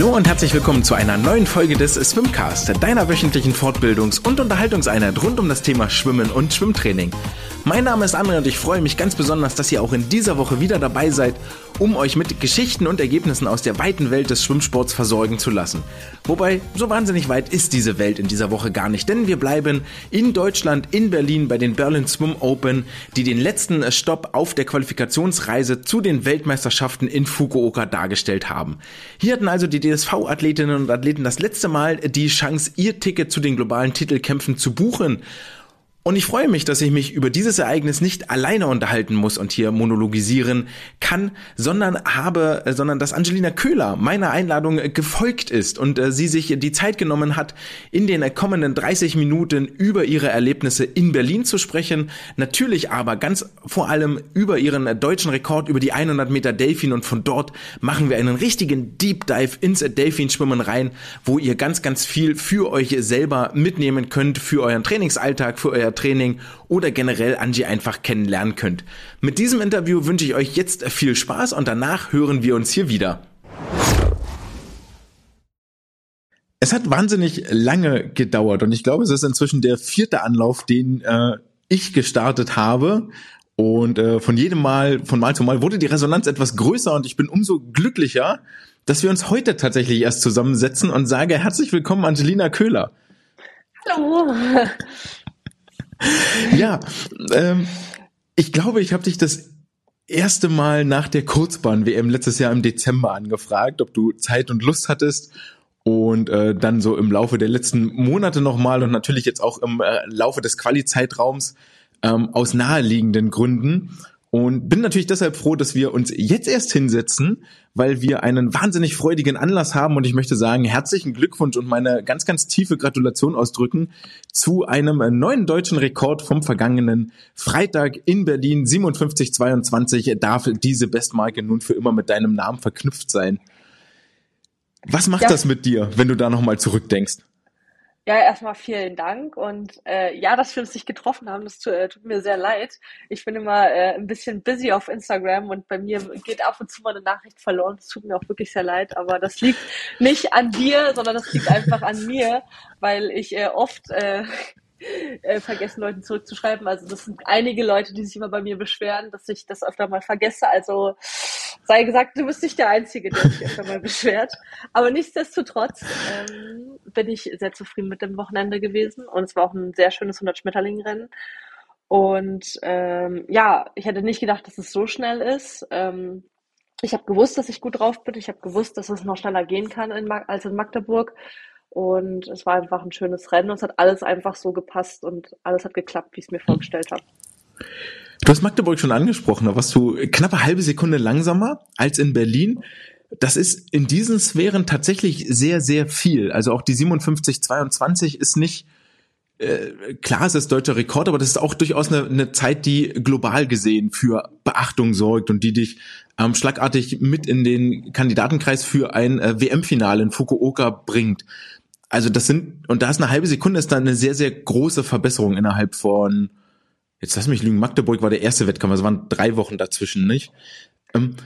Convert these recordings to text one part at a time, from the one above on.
Hallo und herzlich willkommen zu einer neuen Folge des Swimcast, deiner wöchentlichen Fortbildungs- und Unterhaltungseinheit rund um das Thema Schwimmen und Schwimmtraining. Mein Name ist André und ich freue mich ganz besonders, dass ihr auch in dieser Woche wieder dabei seid, um euch mit Geschichten und Ergebnissen aus der weiten Welt des Schwimmsports versorgen zu lassen. Wobei, so wahnsinnig weit ist diese Welt in dieser Woche gar nicht, denn wir bleiben in Deutschland, in Berlin bei den Berlin Swim Open, die den letzten Stopp auf der Qualifikationsreise zu den Weltmeisterschaften in Fukuoka dargestellt haben. Hier hatten also die DSV-Athletinnen und Athleten das letzte Mal die Chance, ihr Ticket zu den globalen Titelkämpfen zu buchen. Und ich freue mich, dass ich mich über dieses Ereignis nicht alleine unterhalten muss und hier monologisieren kann, sondern habe, äh, sondern dass Angelina Köhler meiner Einladung äh, gefolgt ist und äh, sie sich die Zeit genommen hat, in den kommenden 30 Minuten über ihre Erlebnisse in Berlin zu sprechen. Natürlich aber ganz vor allem über ihren deutschen Rekord über die 100 Meter Delfin und von dort machen wir einen richtigen Deep Dive ins Delfinschwimmen rein, wo ihr ganz, ganz viel für euch selber mitnehmen könnt, für euren Trainingsalltag, für euer Training oder generell Angie einfach kennenlernen könnt. Mit diesem Interview wünsche ich euch jetzt viel Spaß und danach hören wir uns hier wieder. Es hat wahnsinnig lange gedauert und ich glaube, es ist inzwischen der vierte Anlauf, den äh, ich gestartet habe. Und äh, von jedem Mal, von Mal zu Mal wurde die Resonanz etwas größer und ich bin umso glücklicher, dass wir uns heute tatsächlich erst zusammensetzen und sage herzlich willkommen, Angelina Köhler. Hallo ja, ähm, ich glaube, ich habe dich das erste Mal nach der Kurzbahn-WM letztes Jahr im Dezember angefragt, ob du Zeit und Lust hattest. Und äh, dann so im Laufe der letzten Monate nochmal und natürlich jetzt auch im äh, Laufe des Quali-Zeitraums ähm, aus naheliegenden Gründen. Und bin natürlich deshalb froh, dass wir uns jetzt erst hinsetzen, weil wir einen wahnsinnig freudigen Anlass haben. Und ich möchte sagen, herzlichen Glückwunsch und meine ganz, ganz tiefe Gratulation ausdrücken zu einem neuen deutschen Rekord vom vergangenen Freitag in Berlin. 5722 darf diese Bestmarke nun für immer mit deinem Namen verknüpft sein. Was macht ja. das mit dir, wenn du da nochmal zurückdenkst? Ja, erstmal vielen Dank und äh, ja, dass wir uns nicht getroffen haben, das tut, äh, tut mir sehr leid. Ich bin immer äh, ein bisschen busy auf Instagram und bei mir geht ab und zu mal eine Nachricht verloren. Das tut mir auch wirklich sehr leid, aber das liegt nicht an dir, sondern das liegt einfach an mir, weil ich äh, oft äh, äh, vergessen, Leuten zurückzuschreiben. Also das sind einige Leute, die sich immer bei mir beschweren, dass ich das öfter mal vergesse. Also sei gesagt, du bist nicht der Einzige, der sich öfter mal beschwert. Aber nichtsdestotrotz ähm, bin ich sehr zufrieden mit dem Wochenende gewesen und es war auch ein sehr schönes 100 Schmetterling-Rennen. Und ähm, ja, ich hätte nicht gedacht, dass es so schnell ist. Ähm, ich habe gewusst, dass ich gut drauf bin. Ich habe gewusst, dass es noch schneller gehen kann in als in Magdeburg. Und es war einfach ein schönes Rennen und es hat alles einfach so gepasst und alles hat geklappt, wie ich es mir vorgestellt habe. Du hast Magdeburg schon angesprochen, da warst du knappe halbe Sekunde langsamer als in Berlin. Das ist in diesen Sphären tatsächlich sehr, sehr viel. Also auch die 57-22 ist nicht, äh, klar es ist deutscher Rekord, aber das ist auch durchaus eine, eine Zeit, die global gesehen für Beachtung sorgt und die dich ähm, schlagartig mit in den Kandidatenkreis für ein äh, WM-Finale in Fukuoka bringt. Also das sind, und da ist eine halbe Sekunde, ist da eine sehr, sehr große Verbesserung innerhalb von, jetzt lass mich lügen, Magdeburg war der erste Wettkampf, also waren drei Wochen dazwischen, nicht? Ähm,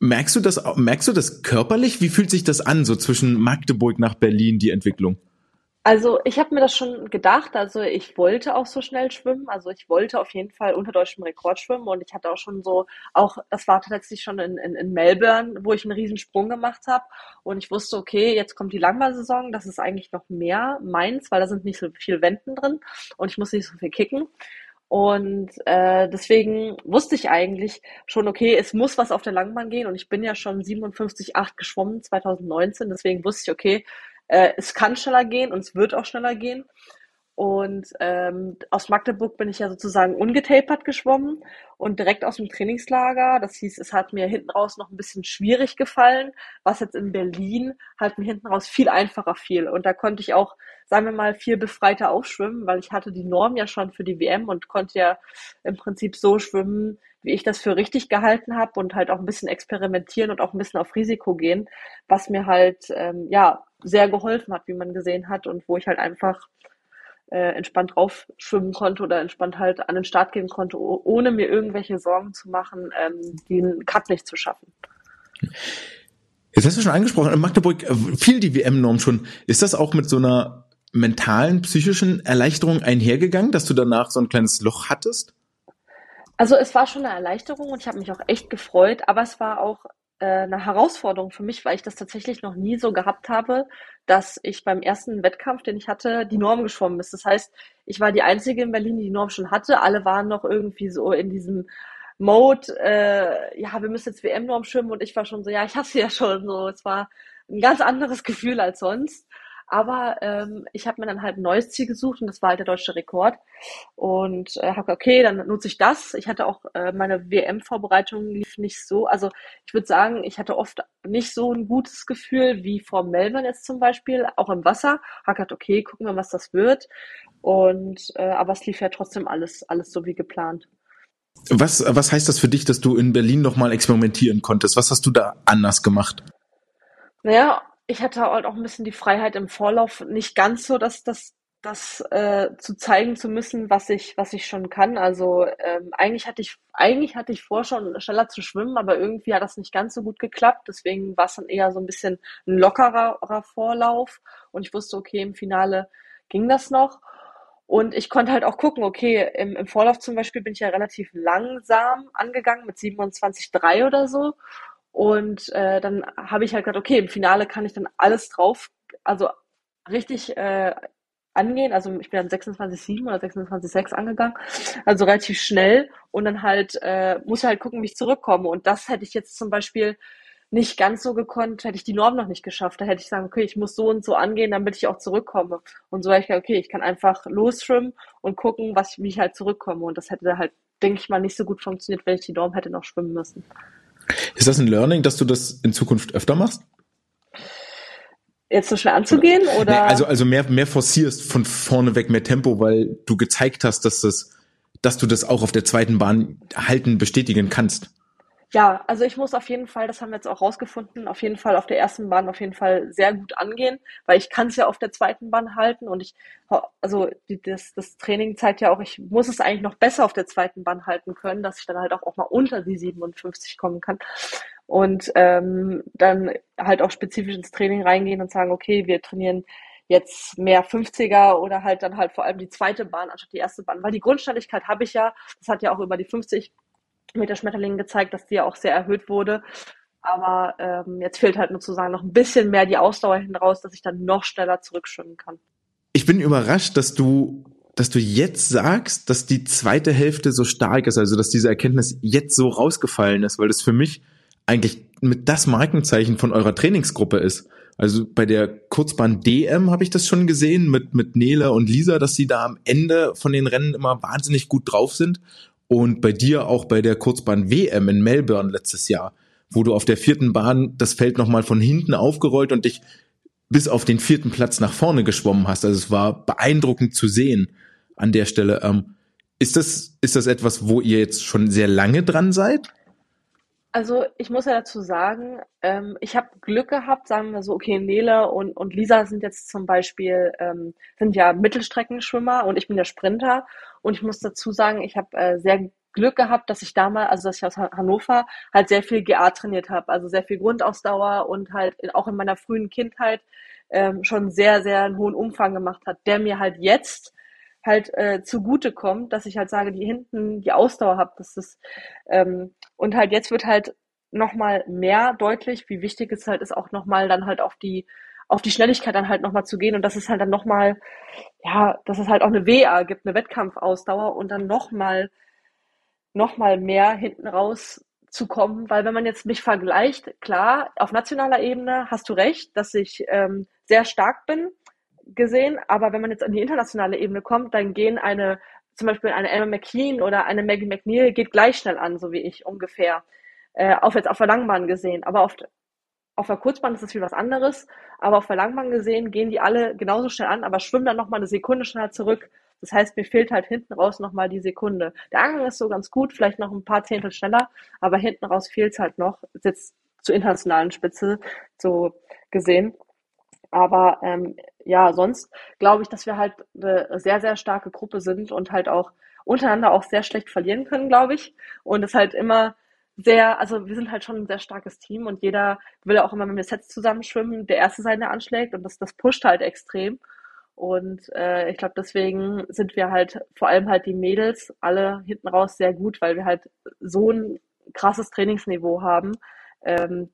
merkst du das, merkst du das körperlich? Wie fühlt sich das an, so zwischen Magdeburg nach Berlin, die Entwicklung? Also ich habe mir das schon gedacht. Also ich wollte auch so schnell schwimmen. Also ich wollte auf jeden Fall unter deutschem Rekord schwimmen und ich hatte auch schon so, auch das war tatsächlich schon in, in, in Melbourne, wo ich einen riesen Sprung gemacht habe und ich wusste, okay, jetzt kommt die Langbahnsaison, das ist eigentlich noch mehr meins, weil da sind nicht so viel Wänden drin und ich muss nicht so viel kicken. Und äh, deswegen wusste ich eigentlich schon, okay, es muss was auf der Langbahn gehen. Und ich bin ja schon 57,8 geschwommen 2019. Deswegen wusste ich, okay, äh, es kann schneller gehen und es wird auch schneller gehen. Und ähm, aus Magdeburg bin ich ja sozusagen ungetapert geschwommen und direkt aus dem Trainingslager. Das hieß, es hat mir hinten raus noch ein bisschen schwierig gefallen, was jetzt in Berlin halt mir hinten raus viel einfacher fiel. Und da konnte ich auch, sagen wir mal, viel befreiter aufschwimmen, weil ich hatte die Norm ja schon für die WM und konnte ja im Prinzip so schwimmen, wie ich das für richtig gehalten habe und halt auch ein bisschen experimentieren und auch ein bisschen auf Risiko gehen, was mir halt ähm, ja sehr geholfen hat, wie man gesehen hat und wo ich halt einfach äh, entspannt drauf schwimmen konnte oder entspannt halt an den Start gehen konnte, ohne mir irgendwelche Sorgen zu machen, ähm, den Cut nicht zu schaffen. Jetzt hast du schon angesprochen, in Magdeburg äh, fiel die WM-Norm schon. Ist das auch mit so einer mentalen, psychischen Erleichterung einhergegangen, dass du danach so ein kleines Loch hattest? Also es war schon eine Erleichterung und ich habe mich auch echt gefreut, aber es war auch eine Herausforderung für mich, weil ich das tatsächlich noch nie so gehabt habe, dass ich beim ersten Wettkampf, den ich hatte, die Norm geschwommen ist. Das heißt, ich war die Einzige in Berlin, die die Norm schon hatte. Alle waren noch irgendwie so in diesem Mode, äh, ja, wir müssen jetzt WM-Norm schwimmen und ich war schon so, ja, ich hasse ja schon so. Es war ein ganz anderes Gefühl als sonst. Aber ähm, ich habe mir dann halt ein neues Ziel gesucht und das war halt der deutsche Rekord. Und äh, habe okay, dann nutze ich das. Ich hatte auch äh, meine WM-Vorbereitung lief nicht so. Also ich würde sagen, ich hatte oft nicht so ein gutes Gefühl wie vor Melbourne jetzt zum Beispiel, auch im Wasser. Habe gedacht, okay, gucken wir, was das wird. Und äh, aber es lief ja trotzdem alles alles so wie geplant. Was, was heißt das für dich, dass du in Berlin nochmal experimentieren konntest? Was hast du da anders gemacht? Naja, ich hatte halt auch ein bisschen die Freiheit im Vorlauf, nicht ganz so, dass das das äh, zu zeigen zu müssen, was ich was ich schon kann. Also ähm, eigentlich hatte ich eigentlich hatte ich vor schon schneller zu schwimmen, aber irgendwie hat das nicht ganz so gut geklappt. Deswegen war es dann eher so ein bisschen ein lockerer Vorlauf und ich wusste, okay, im Finale ging das noch. Und ich konnte halt auch gucken, okay, im, im Vorlauf zum Beispiel bin ich ja relativ langsam angegangen mit 27,3 oder so. Und äh, dann habe ich halt gedacht, okay, im Finale kann ich dann alles drauf, also richtig äh, angehen. Also ich bin dann 26,7 oder 26,6 angegangen, also relativ schnell. Und dann halt äh, muss halt gucken, wie ich zurückkomme. Und das hätte ich jetzt zum Beispiel nicht ganz so gekonnt, hätte ich die Norm noch nicht geschafft. Da hätte ich sagen, okay, ich muss so und so angehen, damit ich auch zurückkomme. Und so habe ich gedacht, okay, ich kann einfach losschwimmen und gucken, was, wie ich halt zurückkomme. Und das hätte halt, denke ich mal, nicht so gut funktioniert, wenn ich die Norm hätte noch schwimmen müssen. Ist das ein Learning, dass du das in Zukunft öfter machst? Jetzt so schnell anzugehen oder? Nee, also, also mehr, mehr forcierst von vorne weg mehr Tempo, weil du gezeigt hast, dass das, dass du das auch auf der zweiten Bahn halten, bestätigen kannst. Ja, also ich muss auf jeden Fall, das haben wir jetzt auch rausgefunden, auf jeden Fall auf der ersten Bahn auf jeden Fall sehr gut angehen, weil ich kann es ja auf der zweiten Bahn halten und ich, also die, das, das Training zeigt ja auch, ich muss es eigentlich noch besser auf der zweiten Bahn halten können, dass ich dann halt auch, auch mal unter die 57 kommen kann. Und ähm, dann halt auch spezifisch ins Training reingehen und sagen, okay, wir trainieren jetzt mehr 50er oder halt dann halt vor allem die zweite Bahn anstatt die erste Bahn, weil die Grundständigkeit habe ich ja, das hat ja auch über die 50 mit der Schmetterling gezeigt, dass die ja auch sehr erhöht wurde. Aber ähm, jetzt fehlt halt nur zu sagen, noch ein bisschen mehr die Ausdauer hinten raus, dass ich dann noch schneller zurückschwimmen kann. Ich bin überrascht, dass du, dass du jetzt sagst, dass die zweite Hälfte so stark ist, also dass diese Erkenntnis jetzt so rausgefallen ist, weil das für mich eigentlich mit das Markenzeichen von eurer Trainingsgruppe ist. Also bei der Kurzbahn DM habe ich das schon gesehen mit, mit Nele und Lisa, dass sie da am Ende von den Rennen immer wahnsinnig gut drauf sind und bei dir auch bei der Kurzbahn WM in Melbourne letztes Jahr, wo du auf der vierten Bahn das Feld nochmal von hinten aufgerollt und dich bis auf den vierten Platz nach vorne geschwommen hast. Also es war beeindruckend zu sehen an der Stelle. Ähm, ist das, ist das etwas, wo ihr jetzt schon sehr lange dran seid? Also ich muss ja dazu sagen, ähm, ich habe Glück gehabt, sagen wir so, okay, Nele und, und Lisa sind jetzt zum Beispiel, ähm, sind ja Mittelstreckenschwimmer und ich bin der Sprinter. Und ich muss dazu sagen, ich habe äh, sehr Glück gehabt, dass ich damals, also dass ich aus Hannover halt sehr viel GA trainiert habe, also sehr viel Grundausdauer und halt in, auch in meiner frühen Kindheit ähm, schon sehr, sehr einen hohen Umfang gemacht hat, der mir halt jetzt halt äh, zugute kommt, dass ich halt sage, die hinten die Ausdauer habe, das ist ähm, und halt jetzt wird halt nochmal mehr deutlich, wie wichtig es halt ist, auch nochmal dann halt auf die auf die Schnelligkeit dann halt nochmal zu gehen und dass es halt dann nochmal, ja, dass es halt auch eine WA gibt, eine Wettkampfausdauer und dann nochmal noch mal mehr hinten raus zu kommen, weil wenn man jetzt mich vergleicht, klar, auf nationaler Ebene hast du recht, dass ich ähm, sehr stark bin, gesehen, aber wenn man jetzt an die internationale Ebene kommt, dann gehen eine, zum Beispiel eine Emma McKean oder eine Maggie McNeil geht gleich schnell an, so wie ich ungefähr. Äh, auf jetzt auf der Langbahn gesehen. Aber auf, auf der Kurzbahn ist das viel was anderes. Aber auf der Langbahn gesehen gehen die alle genauso schnell an, aber schwimmen dann nochmal eine Sekunde schneller zurück. Das heißt, mir fehlt halt hinten raus nochmal die Sekunde. Der Angang ist so ganz gut, vielleicht noch ein paar Zehntel schneller, aber hinten raus fehlt es halt noch. Ist jetzt zur internationalen Spitze so gesehen. Aber ähm, ja, sonst glaube ich, dass wir halt eine sehr, sehr starke Gruppe sind und halt auch untereinander auch sehr schlecht verlieren können, glaube ich. Und es halt immer sehr, also wir sind halt schon ein sehr starkes Team und jeder will auch immer, wenn wir Sets zusammen schwimmen, der erste sein, der anschlägt und das, das pusht halt extrem. Und äh, ich glaube, deswegen sind wir halt vor allem halt die Mädels alle hinten raus sehr gut, weil wir halt so ein krasses Trainingsniveau haben, ähm,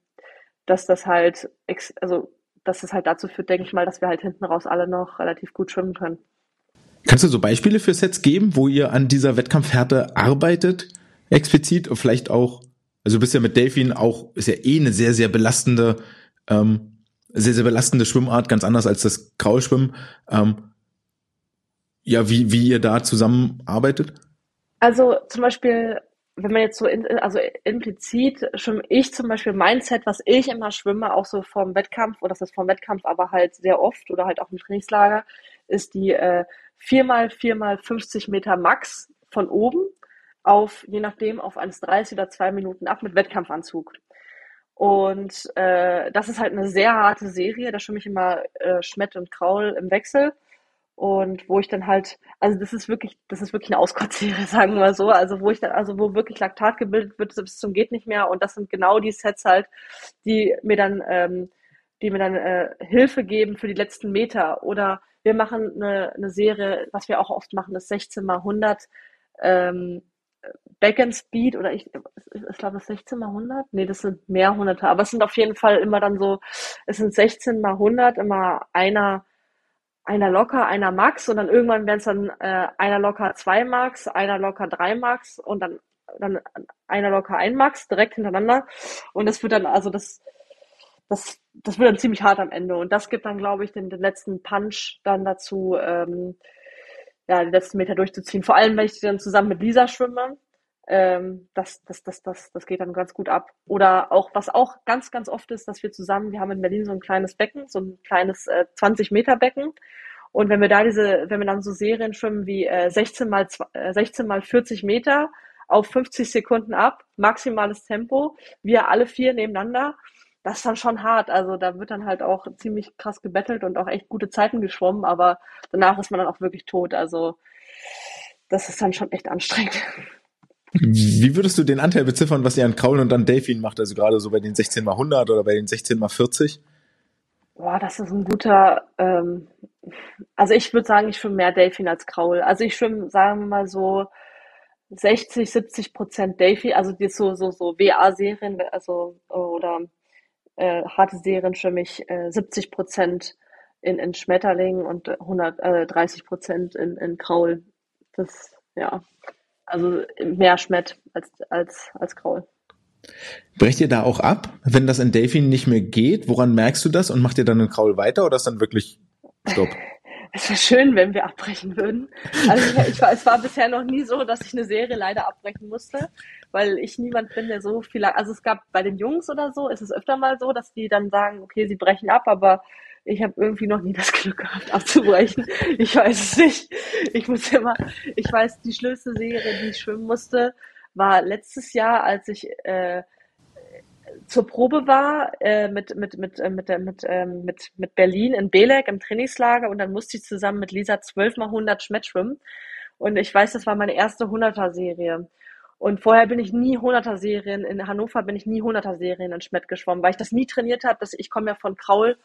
dass das halt, ex also dass es halt dazu führt, denke ich mal, dass wir halt hinten raus alle noch relativ gut schwimmen können. Kannst du so Beispiele für Sets geben, wo ihr an dieser Wettkampfhärte arbeitet, explizit vielleicht auch, also du bist ja mit Delfin auch, ist ja eh eine sehr, sehr belastende, ähm, sehr, sehr belastende Schwimmart, ganz anders als das Kraulschwimmen. Ähm, ja, wie, wie ihr da zusammenarbeitet? Also zum Beispiel wenn man jetzt so in, also implizit schwimme ich zum Beispiel mein Set, was ich immer schwimme, auch so vorm Wettkampf, oder das ist vorm Wettkampf, aber halt sehr oft oder halt auch im Trainingslager, ist die äh, 4x4 mal 50 Meter Max von oben auf, je nachdem, auf 1,30 oder 2 Minuten ab mit Wettkampfanzug. Und äh, das ist halt eine sehr harte Serie, da schwimme ich immer äh, Schmett und Kraul im Wechsel. Und wo ich dann halt, also das ist wirklich, das ist wirklich eine Auskotzserie, sagen wir mal so, also wo ich dann, also wo wirklich Laktat gebildet wird bis zum geht nicht mehr. Und das sind genau die Sets halt, die mir dann, ähm, die mir dann äh, Hilfe geben für die letzten Meter. Oder wir machen eine, eine Serie, was wir auch oft machen, das 16 mal 100 ähm, Backend Speed oder ich, ich glaube das 16 mal 100, nee, das sind mehr Hunderte, aber es sind auf jeden Fall immer dann so, es sind 16 mal 100, immer einer einer locker, einer Max und dann irgendwann werden es dann äh, einer locker zwei Max, einer locker drei Max und dann, dann einer locker ein Max direkt hintereinander. Und das wird dann, also das, das, das wird dann ziemlich hart am Ende. Und das gibt dann, glaube ich, den, den letzten Punch dann dazu, ähm, ja, die letzten Meter durchzuziehen. Vor allem, wenn ich dann zusammen mit Lisa schwimme ähm, das, das, das, das, das geht dann ganz gut ab. Oder auch, was auch ganz, ganz oft ist, dass wir zusammen, wir haben in Berlin so ein kleines Becken, so ein kleines äh, 20 Meter Becken. Und wenn wir da diese, wenn wir dann so Serien schwimmen wie äh, 16 mal, äh, 16 mal 40 Meter auf 50 Sekunden ab, maximales Tempo, wir alle vier nebeneinander, das ist dann schon hart. Also da wird dann halt auch ziemlich krass gebettelt und auch echt gute Zeiten geschwommen, aber danach ist man dann auch wirklich tot. Also das ist dann schon echt anstrengend. Wie würdest du den Anteil beziffern, was ihr an Kraulen und an Delfin macht? Also gerade so bei den 16 mal 100 oder bei den 16 mal 40? Boah, das ist ein guter, ähm, also ich würde sagen, ich schwimme mehr Delfin als Kraul. Also ich schwimme, sagen wir mal so 60, 70 Prozent Delfin, also die so, so, so WA-Serien, also, oder äh, harte Serien schwimme ich äh, 70 Prozent in, in Schmetterling und 130 Prozent in, in Kraul. Das, ja. Also mehr Schmett als, als, als Kraul. Brecht ihr da auch ab, wenn das in Delfin nicht mehr geht? Woran merkst du das und macht ihr dann in Kraul weiter oder ist dann wirklich Stopp? Es wäre schön, wenn wir abbrechen würden. Also ich, ich, es war bisher noch nie so, dass ich eine Serie leider abbrechen musste, weil ich niemand bin, der so viel. Also es gab bei den Jungs oder so, ist es öfter mal so, dass die dann sagen, okay, sie brechen ab, aber ich habe irgendwie noch nie das Glück gehabt, abzubrechen. Ich weiß es nicht. Ich muss immer, ich weiß, die schlimmste Serie, die ich schwimmen musste, war letztes Jahr, als ich äh, zur Probe war äh, mit mit mit äh, mit mit ähm, mit mit Berlin in Belek im Trainingslager und dann musste ich zusammen mit Lisa 12 mal 100 Schmett schwimmen und ich weiß, das war meine erste 100er Serie und vorher bin ich nie 100er Serien in Hannover bin ich nie 100er Serien in Schmett geschwommen, weil ich das nie trainiert habe, ich komme ja von Kraul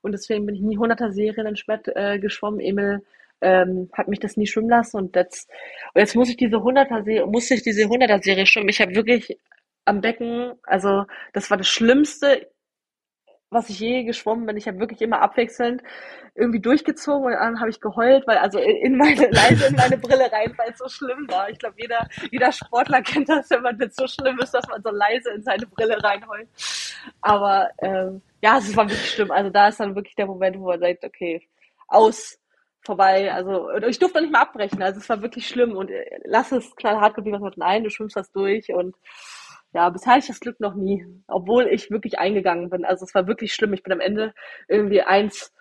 und deswegen bin ich nie 100er Serien in Schwett äh, geschwommen. Emil ähm, hat mich das nie schwimmen lassen und jetzt, und jetzt muss ich diese 100er Serie, musste ich diese 100er Serie schwimmen. Ich habe wirklich am Becken, also das war das Schlimmste, was ich je geschwommen bin. Ich habe wirklich immer abwechselnd irgendwie durchgezogen und dann habe ich geheult, weil also in meine leise in meine Brille rein, weil es so schlimm war. Ich glaube, jeder jeder Sportler kennt das, wenn man jetzt so schlimm ist, dass man so leise in seine Brille reinheult. Aber ähm, ja, es war wirklich schlimm. Also da ist dann wirklich der Moment, wo man sagt, okay, aus, vorbei. Also ich durfte nicht mehr abbrechen. Also es war wirklich schlimm und äh, lass es knallhart geblieben, was nein, du schwimmst das durch und ja, bisher hatte ich das Glück noch nie, obwohl ich wirklich eingegangen bin. Also es war wirklich schlimm. Ich bin am Ende irgendwie eins,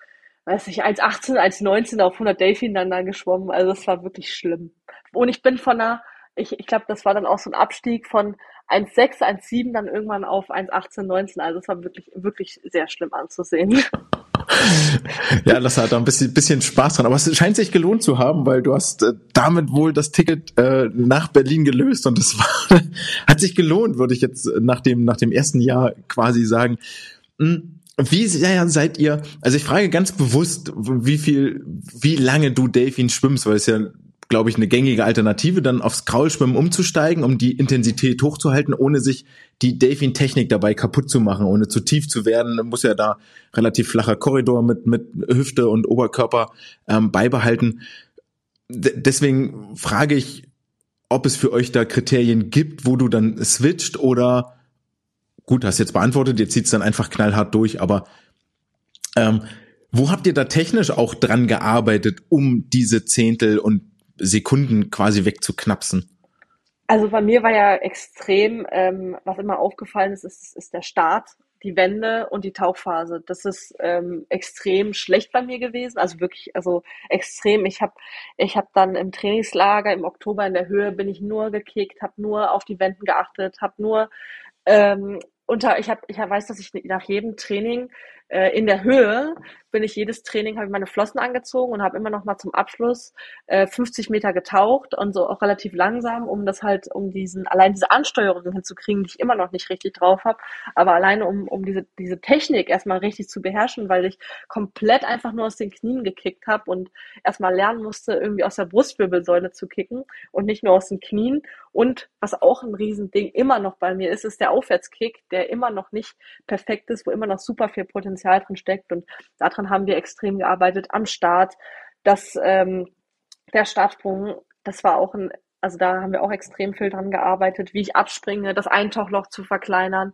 weiß ich, 1,18, 1,19 auf 100 Delfin dann, dann geschwommen. Also es war wirklich schlimm. Und ich bin von einer, ich, ich glaube, das war dann auch so ein Abstieg von 1,6, 1,7 dann irgendwann auf 1,18, 19. Also es war wirklich, wirklich sehr schlimm anzusehen. ja, das hat da ein bisschen, bisschen Spaß dran. Aber es scheint sich gelohnt zu haben, weil du hast äh, damit wohl das Ticket äh, nach Berlin gelöst und das war, hat sich gelohnt, würde ich jetzt nach dem, nach dem ersten Jahr quasi sagen. Hm, wie sehr seid ihr, also ich frage ganz bewusst, wie viel, wie lange du Delfin schwimmst, weil es ja glaube ich, eine gängige Alternative, dann aufs Kraulschwimmen umzusteigen, um die Intensität hochzuhalten, ohne sich die Delfin-Technik dabei kaputt zu machen, ohne zu tief zu werden. Muss ja da relativ flacher Korridor mit, mit Hüfte und Oberkörper ähm, beibehalten. D deswegen frage ich, ob es für euch da Kriterien gibt, wo du dann switcht oder gut, hast jetzt beantwortet, jetzt zieht's dann einfach knallhart durch, aber ähm, wo habt ihr da technisch auch dran gearbeitet, um diese Zehntel und Sekunden quasi wegzuknapsen? Also bei mir war ja extrem, ähm, was immer aufgefallen ist, ist, ist der Start, die Wende und die Tauchphase. Das ist ähm, extrem schlecht bei mir gewesen. Also wirklich, also extrem. Ich habe ich hab dann im Trainingslager im Oktober in der Höhe bin ich nur gekickt, habe nur auf die Wenden geachtet, habe nur ähm, unter, ich habe, ich weiß, dass ich nach jedem Training äh, in der Höhe bin ich jedes Training, habe ich meine Flossen angezogen und habe immer noch mal zum Abschluss äh, 50 Meter getaucht und so auch relativ langsam, um das halt, um diesen, allein diese Ansteuerung hinzukriegen, die ich immer noch nicht richtig drauf habe, aber alleine um, um diese, diese Technik erstmal richtig zu beherrschen, weil ich komplett einfach nur aus den Knien gekickt habe und erstmal lernen musste, irgendwie aus der Brustwirbelsäule zu kicken und nicht nur aus den Knien. Und was auch ein Riesending immer noch bei mir ist, ist der Aufwärtskick, der immer noch nicht perfekt ist, wo immer noch super viel Potenzial drin steckt und daran daran haben wir extrem gearbeitet am Start. Das, ähm, der Startsprung, das war auch ein, also da haben wir auch extrem viel dran gearbeitet, wie ich abspringe, das Eintauchloch zu verkleinern.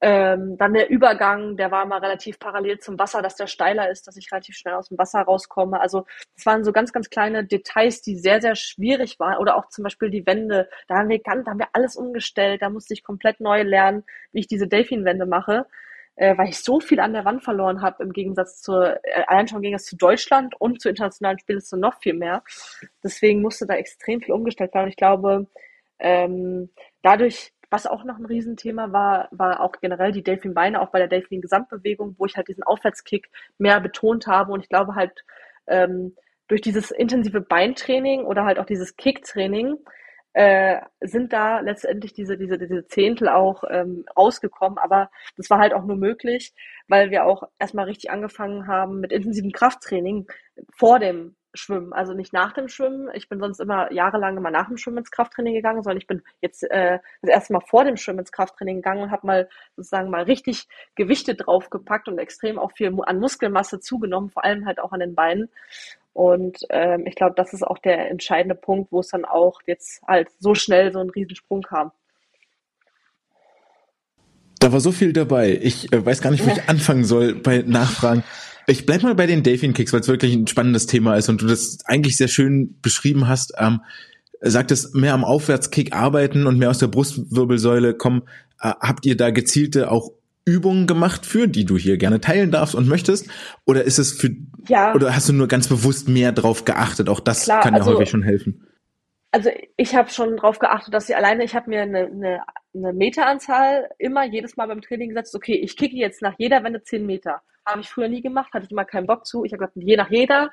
Ähm, dann der Übergang, der war mal relativ parallel zum Wasser, dass der steiler ist, dass ich relativ schnell aus dem Wasser rauskomme. Also es waren so ganz, ganz kleine Details, die sehr, sehr schwierig waren. Oder auch zum Beispiel die Wände. Da haben wir ganz, da haben wir alles umgestellt. Da musste ich komplett neu lernen, wie ich diese Delfin-Wände mache äh, weil ich so viel an der Wand verloren habe im Gegensatz zur, äh, allein schon ging es zu Deutschland und zu internationalen Spielen ist es noch viel mehr. Deswegen musste da extrem viel umgestellt werden. Und ich glaube, ähm, dadurch, was auch noch ein Riesenthema war, war auch generell die Delfin-Beine, auch bei der Delfin-Gesamtbewegung, wo ich halt diesen Aufwärtskick mehr betont habe. Und ich glaube halt, ähm, durch dieses intensive Beintraining oder halt auch dieses Kicktraining äh, sind da letztendlich diese, diese, diese Zehntel auch ähm, rausgekommen. Aber das war halt auch nur möglich, weil wir auch erstmal richtig angefangen haben mit intensivem Krafttraining vor dem Schwimmen, also nicht nach dem Schwimmen. Ich bin sonst immer jahrelang immer nach dem Schwimmen ins Krafttraining gegangen, sondern ich bin jetzt äh, das erste Mal vor dem Schwimmen ins Krafttraining gegangen und habe mal sozusagen mal richtig Gewichte draufgepackt und extrem auch viel an Muskelmasse zugenommen, vor allem halt auch an den Beinen. Und ähm, ich glaube, das ist auch der entscheidende Punkt, wo es dann auch jetzt halt so schnell so einen Riesensprung kam. Da war so viel dabei. Ich äh, weiß gar nicht, wo ich anfangen soll bei Nachfragen. Ich bleib mal bei den Delfin Kicks, weil es wirklich ein spannendes Thema ist und du das eigentlich sehr schön beschrieben hast. Ähm, sagtest, mehr am Aufwärtskick arbeiten und mehr aus der Brustwirbelsäule kommen. Äh, habt ihr da gezielte auch Übungen gemacht für, die du hier gerne teilen darfst und möchtest? Oder ist es für, ja. oder hast du nur ganz bewusst mehr drauf geachtet? Auch das Klar, kann ja also, häufig schon helfen. Also ich habe schon drauf geachtet, dass ich alleine, ich habe mir eine, eine, eine Meteranzahl immer jedes Mal beim Training gesetzt, okay, ich kicke jetzt nach jeder Wende 10 Meter. Habe ich früher nie gemacht, hatte ich immer keinen Bock zu. Ich habe gesagt, je nach jeder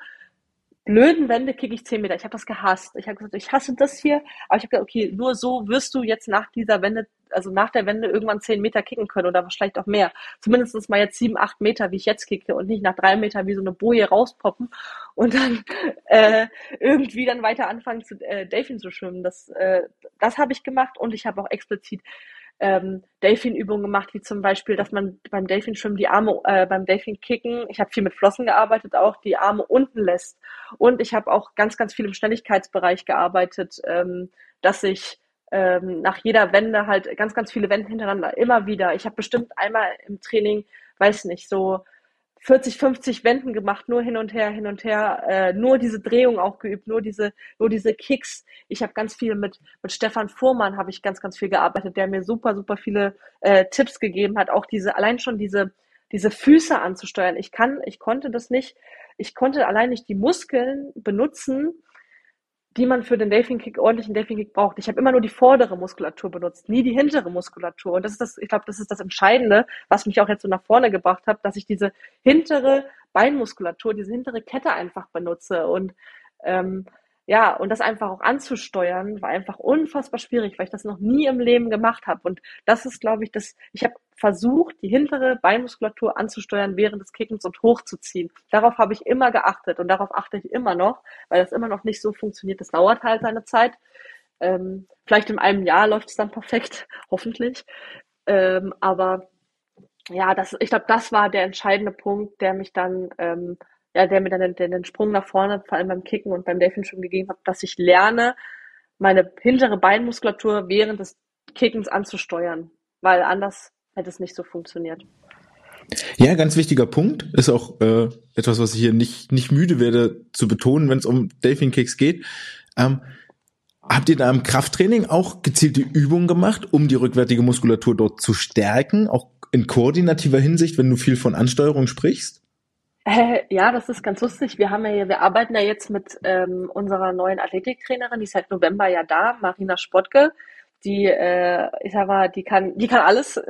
blöden Wände kicke ich 10 Meter. Ich habe das gehasst. Ich habe gesagt, ich hasse das hier. Aber ich habe gesagt, okay, nur so wirst du jetzt nach dieser Wende, also nach der Wende irgendwann 10 Meter kicken können oder vielleicht auch mehr. Zumindest mal jetzt 7, 8 Meter, wie ich jetzt kicke und nicht nach 3 Meter wie so eine Boje rauspoppen und dann äh, irgendwie dann weiter anfangen zu äh, Delfin zu schwimmen. Das, äh, das habe ich gemacht und ich habe auch explizit ähm, Delfin-Übungen gemacht, wie zum Beispiel, dass man beim Delfin-Schwimmen die Arme, äh, beim Delfin-Kicken, ich habe viel mit Flossen gearbeitet, auch die Arme unten lässt. Und ich habe auch ganz, ganz viel im Schnelligkeitsbereich gearbeitet, ähm, dass ich ähm, nach jeder Wende halt ganz, ganz viele Wände hintereinander immer wieder. Ich habe bestimmt einmal im Training, weiß nicht, so 40, 50 Wenden gemacht, nur hin und her, hin und her, äh, nur diese Drehung auch geübt, nur diese, nur diese Kicks. Ich habe ganz viel mit, mit Stefan Fuhrmann habe ich ganz, ganz viel gearbeitet, der mir super, super viele äh, Tipps gegeben hat, auch diese, allein schon diese, diese Füße anzusteuern. Ich kann, ich konnte das nicht, ich konnte allein nicht die Muskeln benutzen, die man für den Delfin Kick, ordentlichen Delfin Kick braucht. Ich habe immer nur die vordere Muskulatur benutzt, nie die hintere Muskulatur. Und das ist das, ich glaube, das ist das Entscheidende, was mich auch jetzt so nach vorne gebracht hat, dass ich diese hintere Beinmuskulatur, diese hintere Kette einfach benutze. Und ähm, ja, und das einfach auch anzusteuern, war einfach unfassbar schwierig, weil ich das noch nie im Leben gemacht habe. Und das ist, glaube ich, das, ich habe versucht, die hintere Beinmuskulatur anzusteuern während des Kickens und hochzuziehen. Darauf habe ich immer geachtet und darauf achte ich immer noch, weil das immer noch nicht so funktioniert. Das dauert halt seine Zeit. Ähm, vielleicht in einem Jahr läuft es dann perfekt, hoffentlich. Ähm, aber ja, das, ich glaube, das war der entscheidende Punkt, der mich dann ähm, ja, der mir dann den, den Sprung nach vorne, vor allem beim Kicken und beim Delfin gegeben hat, dass ich lerne, meine hintere Beinmuskulatur während des Kickens anzusteuern, weil anders hätte es nicht so funktioniert. Ja, ganz wichtiger Punkt. Ist auch äh, etwas, was ich hier nicht, nicht müde werde zu betonen, wenn es um Delfin Kicks geht. Ähm, habt ihr da im Krafttraining auch gezielte Übungen gemacht, um die rückwärtige Muskulatur dort zu stärken, auch in koordinativer Hinsicht, wenn du viel von Ansteuerung sprichst? Äh, ja, das ist ganz lustig. Wir haben ja, wir arbeiten ja jetzt mit ähm, unserer neuen Athletiktrainerin, die ist seit November ja da, Marina Spottke. Die, äh, ich sag mal, die kann, die kann alles.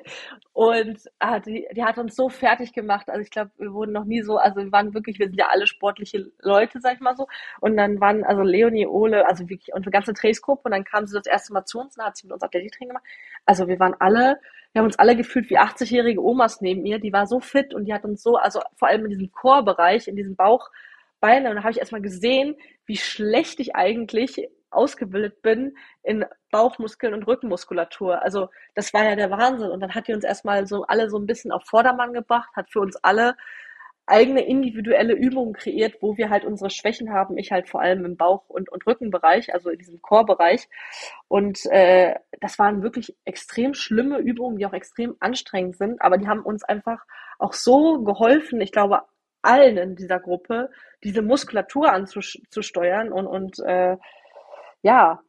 und ah, die, die hat uns so fertig gemacht. Also ich glaube, wir wurden noch nie so, also wir waren wirklich, wir sind ja alle sportliche Leute, sag ich mal so. Und dann waren also Leonie, Ole, also wirklich unsere ganze Trainingsgruppe und dann kam sie das erste Mal zu uns und hat sie mit uns Athletiktraining gemacht. Also wir waren alle wir haben uns alle gefühlt wie 80-jährige Omas neben ihr. Die war so fit und die hat uns so, also vor allem in diesem Chorbereich, in diesem Bauchbeine, und da habe ich erstmal gesehen, wie schlecht ich eigentlich ausgebildet bin in Bauchmuskeln und Rückenmuskulatur. Also das war ja der Wahnsinn. Und dann hat die uns erstmal so alle so ein bisschen auf Vordermann gebracht, hat für uns alle eigene individuelle Übungen kreiert, wo wir halt unsere Schwächen haben. Ich halt vor allem im Bauch- und, und Rückenbereich, also in diesem Core-Bereich. Und äh, das waren wirklich extrem schlimme Übungen, die auch extrem anstrengend sind, aber die haben uns einfach auch so geholfen, ich glaube, allen in dieser Gruppe, diese Muskulatur anzusteuern und, und äh, ja,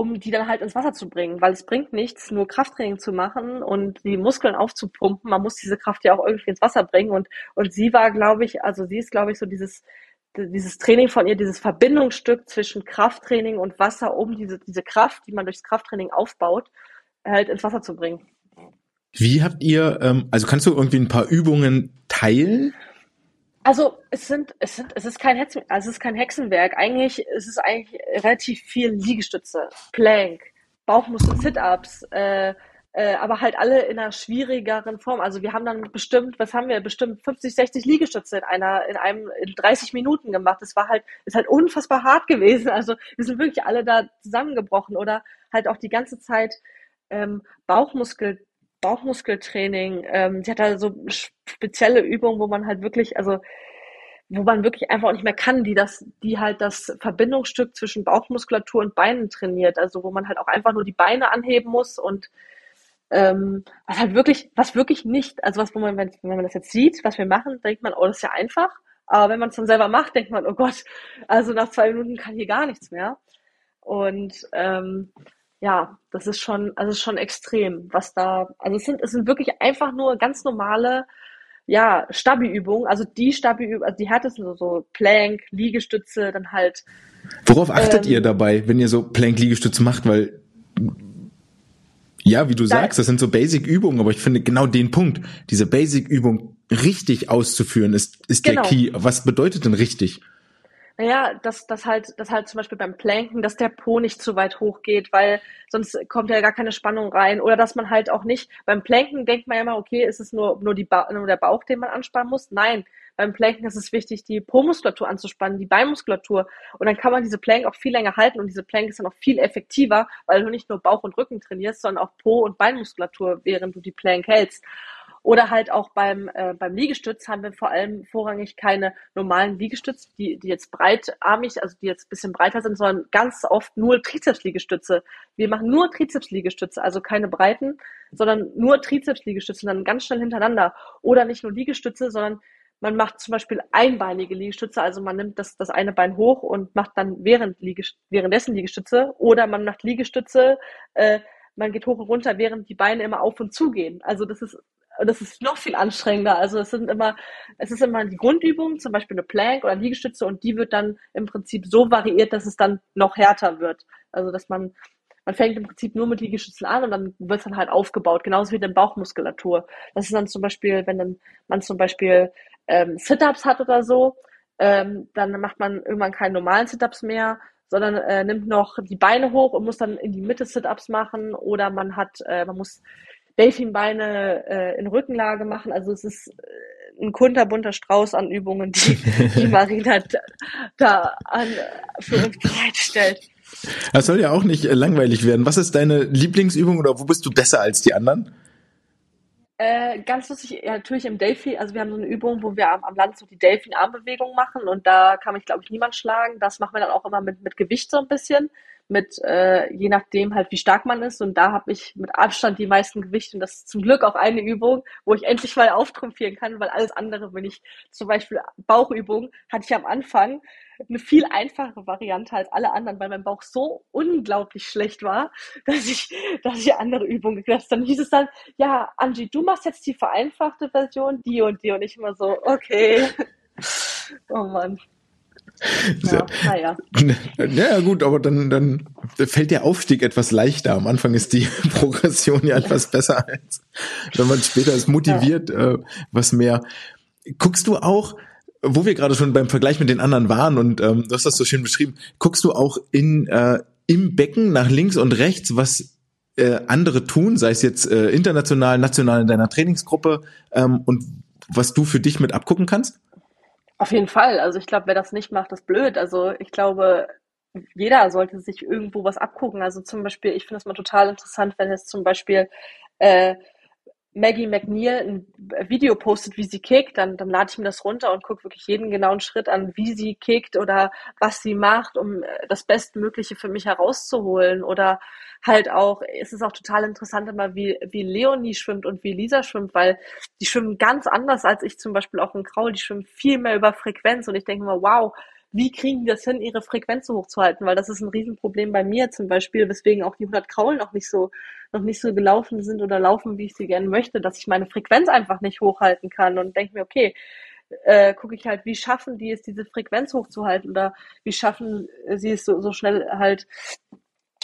um die dann halt ins Wasser zu bringen, weil es bringt nichts, nur Krafttraining zu machen und die Muskeln aufzupumpen. Man muss diese Kraft ja auch irgendwie ins Wasser bringen und, und sie war, glaube ich, also sie ist, glaube ich, so dieses, dieses Training von ihr, dieses Verbindungsstück zwischen Krafttraining und Wasser, um diese, diese Kraft, die man durchs Krafttraining aufbaut, halt ins Wasser zu bringen. Wie habt ihr, ähm, also kannst du irgendwie ein paar Übungen teilen? Also es sind, es sind, es ist kein Hexen, also es ist kein Hexenwerk. Eigentlich es ist es eigentlich relativ viel Liegestütze, Plank, Bauchmuskel, Sit-ups, äh, äh, aber halt alle in einer schwierigeren Form. Also wir haben dann bestimmt, was haben wir, bestimmt 50, 60 Liegestütze in einer, in einem, in 30 Minuten gemacht. Das war halt, ist halt unfassbar hart gewesen. Also wir sind wirklich alle da zusammengebrochen oder halt auch die ganze Zeit ähm, Bauchmuskel Bauchmuskeltraining. Ähm, sie hat da so spezielle Übungen, wo man halt wirklich, also wo man wirklich einfach auch nicht mehr kann, die das, die halt das Verbindungsstück zwischen Bauchmuskulatur und Beinen trainiert. Also wo man halt auch einfach nur die Beine anheben muss und ähm, was halt wirklich, was wirklich nicht, also was, wo man, wenn, wenn man das jetzt sieht, was wir machen, denkt man, oh, das ist ja einfach. Aber wenn man es dann selber macht, denkt man, oh Gott, also nach zwei Minuten kann hier gar nichts mehr. Und ähm, ja, das ist schon, also ist schon extrem, was da, also es sind, es sind wirklich einfach nur ganz normale, ja, Stabi-Übungen, also die Stabi-Übungen, also die härtesten, so, so Plank, Liegestütze, dann halt. Worauf achtet ähm, ihr dabei, wenn ihr so Plank-Liegestütze macht, weil, ja, wie du da, sagst, das sind so Basic-Übungen, aber ich finde genau den Punkt, diese Basic-Übung richtig auszuführen, ist, ist genau. der Key. Was bedeutet denn richtig? Naja, dass, dass halt, dass halt zum Beispiel beim Planken, dass der Po nicht zu weit hoch geht, weil sonst kommt ja gar keine Spannung rein. Oder dass man halt auch nicht, beim Planken denkt man ja immer, okay, ist es nur, nur, die ba nur der Bauch, den man anspannen muss? Nein, beim Planken ist es wichtig, die Po-Muskulatur anzuspannen, die Beinmuskulatur. Und dann kann man diese Plank auch viel länger halten und diese Plank ist dann auch viel effektiver, weil du nicht nur Bauch und Rücken trainierst, sondern auch Po- und Beinmuskulatur, während du die Plank hältst. Oder halt auch beim, äh, beim Liegestütz haben wir vor allem vorrangig keine normalen Liegestütze, die, die jetzt breitarmig, also die jetzt bisschen breiter sind, sondern ganz oft nur Trizepsliegestütze. Wir machen nur Trizepsliegestütze, also keine breiten, sondern nur Trizepsliegestütze, dann ganz schnell hintereinander. Oder nicht nur Liegestütze, sondern man macht zum Beispiel einbeinige Liegestütze, also man nimmt das, das eine Bein hoch und macht dann während Liegest währenddessen Liegestütze. Oder man macht Liegestütze, äh, man geht hoch und runter, während die Beine immer auf und zu gehen. Also das ist das ist noch viel anstrengender. Also es sind immer, es ist immer die Grundübung, zum Beispiel eine Plank oder Liegestütze und die wird dann im Prinzip so variiert, dass es dann noch härter wird. Also dass man man fängt im Prinzip nur mit Liegestützen an und dann wird es dann halt aufgebaut, genauso wie in der Bauchmuskulatur. Das ist dann zum Beispiel, wenn dann man zum Beispiel ähm, Sit-ups hat oder so, ähm, dann macht man irgendwann keine normalen Sit-ups mehr, sondern äh, nimmt noch die Beine hoch und muss dann in die Mitte Sit-ups machen oder man hat, äh, man muss Delfinbeine äh, in Rückenlage machen. Also es ist äh, ein kunterbunter Strauß an Übungen, die, die Marina da, da an, für uns bereitstellt. Das soll ja auch nicht langweilig werden. Was ist deine Lieblingsübung oder wo bist du besser als die anderen? Äh, ganz lustig, ja, natürlich im Delphi, also wir haben so eine Übung, wo wir am, am Land so die Delfin-Armbewegung machen und da kann mich, glaube ich, niemand schlagen. Das machen wir dann auch immer mit, mit Gewicht so ein bisschen, mit äh, je nachdem halt, wie stark man ist. Und da habe ich mit Abstand die meisten Gewichte und das ist zum Glück auch eine Übung, wo ich endlich mal auftrumpfieren kann, weil alles andere, wenn ich zum Beispiel Bauchübung, hatte ich am Anfang eine viel einfachere Variante als alle anderen, weil mein Bauch so unglaublich schlecht war, dass ich, dass ich andere Übungen gekriegt habe. Dann hieß es dann, ja, Angie, du machst jetzt die vereinfachte Version, die und die. Und ich immer so, okay. Oh Mann. Ja, naja. Ja, gut, aber dann, dann fällt der Aufstieg etwas leichter. Am Anfang ist die Progression ja etwas besser, als wenn man später ist motiviert, ja. äh, was mehr. Guckst du auch, wo wir gerade schon beim Vergleich mit den anderen waren und ähm, du hast das so schön beschrieben, guckst du auch in äh, im Becken nach links und rechts, was äh, andere tun, sei es jetzt äh, international, national in deiner Trainingsgruppe ähm, und was du für dich mit abgucken kannst? Auf jeden Fall. Also ich glaube, wer das nicht macht, ist blöd. Also ich glaube, jeder sollte sich irgendwo was abgucken. Also zum Beispiel, ich finde es mal total interessant, wenn jetzt zum Beispiel äh, Maggie McNeil ein Video postet, wie sie kickt, dann, dann lade ich mir das runter und gucke wirklich jeden genauen Schritt an, wie sie kickt oder was sie macht, um äh, das Bestmögliche für mich herauszuholen. Oder halt auch, es ist auch total interessant immer, wie, wie Leonie schwimmt und wie Lisa schwimmt, weil die schwimmen ganz anders als ich zum Beispiel auch in Kraul. Die schwimmen viel mehr über Frequenz und ich denke mal, wow, wie kriegen die das hin, ihre Frequenz so hochzuhalten? Weil das ist ein Riesenproblem bei mir zum Beispiel, weswegen auch die 100 Kraulen noch nicht so, noch nicht so gelaufen sind oder laufen, wie ich sie gerne möchte, dass ich meine Frequenz einfach nicht hochhalten kann und denke mir, okay, äh, gucke ich halt, wie schaffen die es, diese Frequenz hochzuhalten oder wie schaffen sie es so, so schnell halt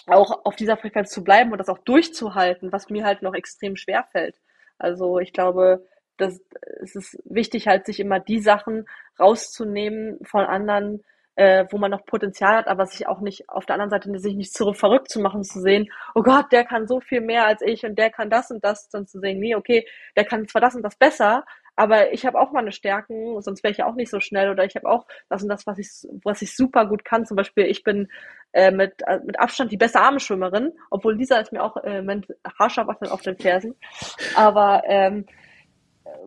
auch auf dieser Frequenz zu bleiben und das auch durchzuhalten, was mir halt noch extrem schwer fällt. Also ich glaube, das, es ist wichtig, halt sich immer die Sachen rauszunehmen von anderen, äh, wo man noch Potenzial hat, aber sich auch nicht auf der anderen Seite sich nicht zurück verrückt zu machen, zu sehen, oh Gott, der kann so viel mehr als ich und der kann das und das, dann zu sehen, nee, okay, der kann zwar das und das besser, aber ich habe auch meine Stärken, sonst wäre ich ja auch nicht so schnell oder ich habe auch das und das, was ich, was ich super gut kann. Zum Beispiel, ich bin äh, mit, äh, mit Abstand die beste Armschwimmerin, obwohl Lisa ist mir auch äh, haarscharf auf den Fersen. Aber ähm,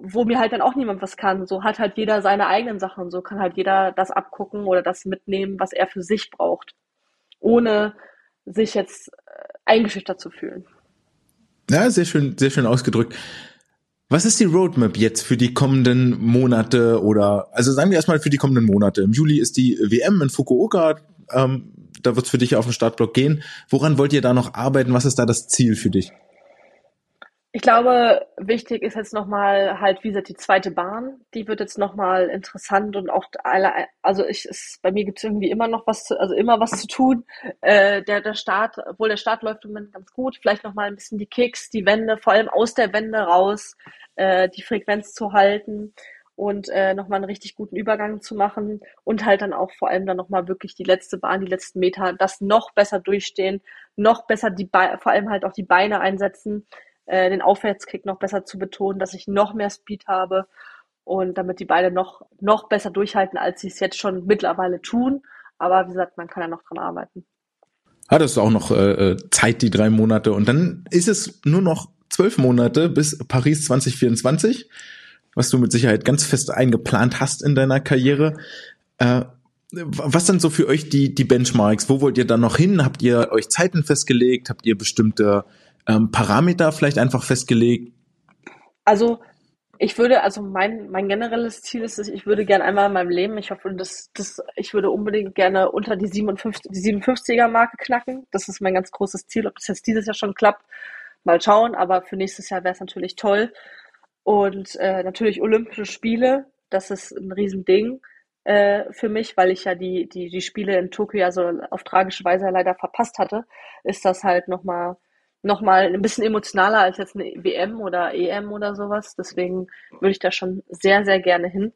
wo mir halt dann auch niemand was kann. So hat halt jeder seine eigenen Sachen. So kann halt jeder das abgucken oder das mitnehmen, was er für sich braucht. Ohne sich jetzt äh, eingeschüchtert zu fühlen. Ja, sehr schön, sehr schön ausgedrückt. Was ist die Roadmap jetzt für die kommenden Monate oder, also sagen wir erstmal für die kommenden Monate. Im Juli ist die WM in Fukuoka, ähm, da wird es für dich auf den Startblock gehen. Woran wollt ihr da noch arbeiten? Was ist da das Ziel für dich? Ich glaube, wichtig ist jetzt nochmal halt, wie gesagt, die zweite Bahn. Die wird jetzt nochmal interessant und auch alle, also ich, es, bei mir gibt es irgendwie immer noch was zu, also immer was zu tun. Äh, der, der Start, obwohl der Start läuft im Moment ganz gut, vielleicht nochmal ein bisschen die Kicks, die Wände, vor allem aus der Wände raus, äh, die Frequenz zu halten und äh, nochmal einen richtig guten Übergang zu machen und halt dann auch vor allem dann nochmal wirklich die letzte Bahn, die letzten Meter, das noch besser durchstehen, noch besser die Be vor allem halt auch die Beine einsetzen äh, den Aufwärtskick noch besser zu betonen, dass ich noch mehr Speed habe und damit die Beine noch, noch besser durchhalten, als sie es jetzt schon mittlerweile tun. Aber wie gesagt, man kann ja noch dran arbeiten. Hattest du auch noch äh, äh, Zeit, die drei Monate. Und dann ist es nur noch zwölf Monate bis Paris 2024, was du mit Sicherheit ganz fest eingeplant hast in deiner Karriere. Äh, was sind so für euch die, die Benchmarks? Wo wollt ihr dann noch hin? Habt ihr euch Zeiten festgelegt? Habt ihr bestimmte ähm, Parameter vielleicht einfach festgelegt? Also ich würde, also mein, mein generelles Ziel ist, ich würde gerne einmal in meinem Leben, ich hoffe, das, das, ich würde unbedingt gerne unter die 57, die 57er Marke knacken. Das ist mein ganz großes Ziel. Ob das jetzt dieses Jahr schon klappt, mal schauen, aber für nächstes Jahr wäre es natürlich toll. Und äh, natürlich Olympische Spiele, das ist ein Riesending äh, für mich, weil ich ja die, die, die Spiele in Tokio ja so auf tragische Weise leider verpasst hatte, ist das halt nochmal noch mal ein bisschen emotionaler als jetzt eine WM oder EM oder sowas. Deswegen würde ich da schon sehr, sehr gerne hin.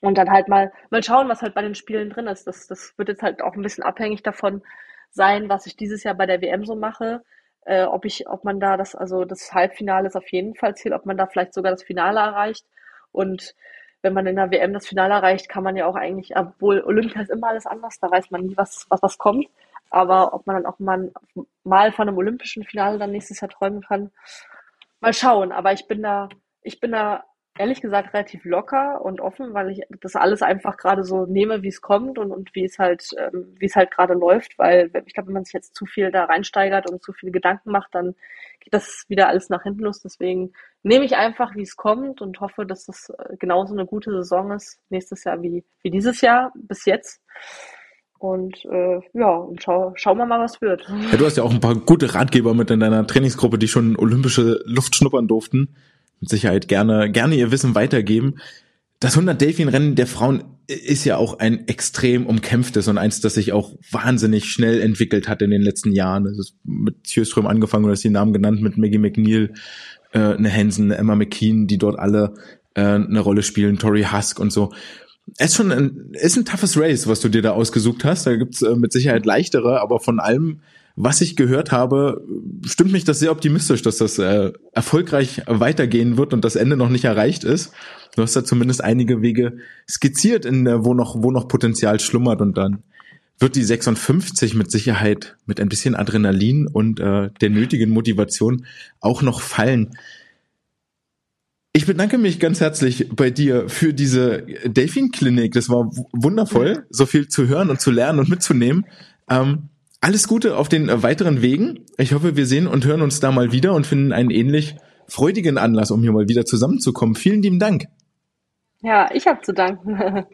Und dann halt mal, mal schauen, was halt bei den Spielen drin ist. Das, das wird jetzt halt auch ein bisschen abhängig davon sein, was ich dieses Jahr bei der WM so mache. Äh, ob ich, ob man da das, also das Halbfinale ist auf jeden Fall Ziel, ob man da vielleicht sogar das Finale erreicht. Und wenn man in der WM das Finale erreicht, kann man ja auch eigentlich, obwohl Olympia ist immer alles anders, da weiß man nie, was, was, was kommt. Aber ob man dann auch mal, mal von einem olympischen Finale dann nächstes Jahr träumen kann, mal schauen. Aber ich bin da, ich bin da ehrlich gesagt relativ locker und offen, weil ich das alles einfach gerade so nehme, wie es kommt und, und wie es halt, ähm, wie es halt gerade läuft, weil ich glaube, wenn man sich jetzt zu viel da reinsteigert und zu viele Gedanken macht, dann geht das wieder alles nach hinten los. Deswegen nehme ich einfach, wie es kommt und hoffe, dass das äh, genauso eine gute Saison ist nächstes Jahr wie, wie dieses Jahr bis jetzt. Und äh, ja, und schau, schauen wir mal, was wird. Ja, du hast ja auch ein paar gute Ratgeber mit in deiner Trainingsgruppe, die schon olympische Luft schnuppern durften mit Sicherheit gerne, gerne ihr Wissen weitergeben. Das 100 Delfin-Rennen der Frauen ist ja auch ein extrem umkämpftes und eins, das sich auch wahnsinnig schnell entwickelt hat in den letzten Jahren. Es ist mit Thierström angefangen, oder ist die Namen genannt, mit Maggie McNeil, äh, eine Hansen, Emma McKean, die dort alle äh, eine Rolle spielen, Tori Husk und so. Es ist schon ein, ist ein toughes Race, was du dir da ausgesucht hast. Da gibt's äh, mit Sicherheit leichtere, aber von allem was ich gehört habe, stimmt mich das sehr optimistisch, dass das äh, erfolgreich weitergehen wird und das Ende noch nicht erreicht ist. Du hast da zumindest einige Wege skizziert, in der, wo noch, wo noch Potenzial schlummert und dann wird die 56 mit Sicherheit mit ein bisschen Adrenalin und äh, der nötigen Motivation auch noch fallen. Ich bedanke mich ganz herzlich bei dir für diese Delfin-Klinik. Das war wundervoll, so viel zu hören und zu lernen und mitzunehmen. Ähm, alles Gute auf den weiteren Wegen. Ich hoffe, wir sehen und hören uns da mal wieder und finden einen ähnlich freudigen Anlass, um hier mal wieder zusammenzukommen. Vielen lieben Dank. Ja, ich habe zu danken.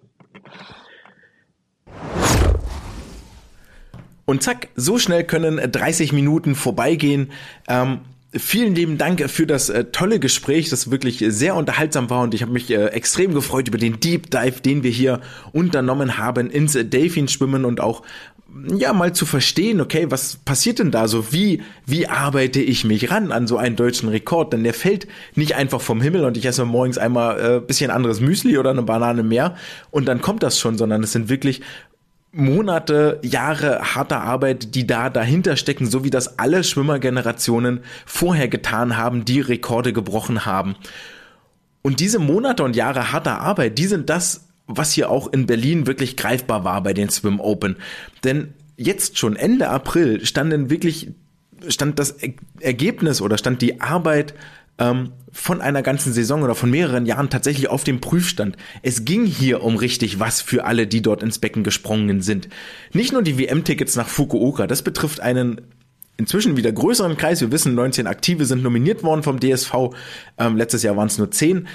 Und zack, so schnell können 30 Minuten vorbeigehen. Ähm, vielen lieben Dank für das äh, tolle Gespräch, das wirklich sehr unterhaltsam war und ich habe mich äh, extrem gefreut über den Deep Dive, den wir hier unternommen haben ins Delfin-Schwimmen und auch ja, mal zu verstehen, okay, was passiert denn da so? Wie, wie arbeite ich mich ran an so einen deutschen Rekord? Denn der fällt nicht einfach vom Himmel und ich esse morgens einmal äh, bisschen anderes Müsli oder eine Banane mehr und dann kommt das schon, sondern es sind wirklich Monate, Jahre harter Arbeit, die da dahinter stecken, so wie das alle Schwimmergenerationen vorher getan haben, die Rekorde gebrochen haben. Und diese Monate und Jahre harter Arbeit, die sind das, was hier auch in Berlin wirklich greifbar war bei den Swim Open. Denn jetzt schon Ende April standen wirklich, stand das Ergebnis oder stand die Arbeit ähm, von einer ganzen Saison oder von mehreren Jahren tatsächlich auf dem Prüfstand. Es ging hier um richtig was für alle, die dort ins Becken gesprungen sind. Nicht nur die WM-Tickets nach Fukuoka, das betrifft einen inzwischen wieder größeren Kreis. Wir wissen, 19 Aktive sind nominiert worden vom DSV. Ähm, letztes Jahr waren es nur 10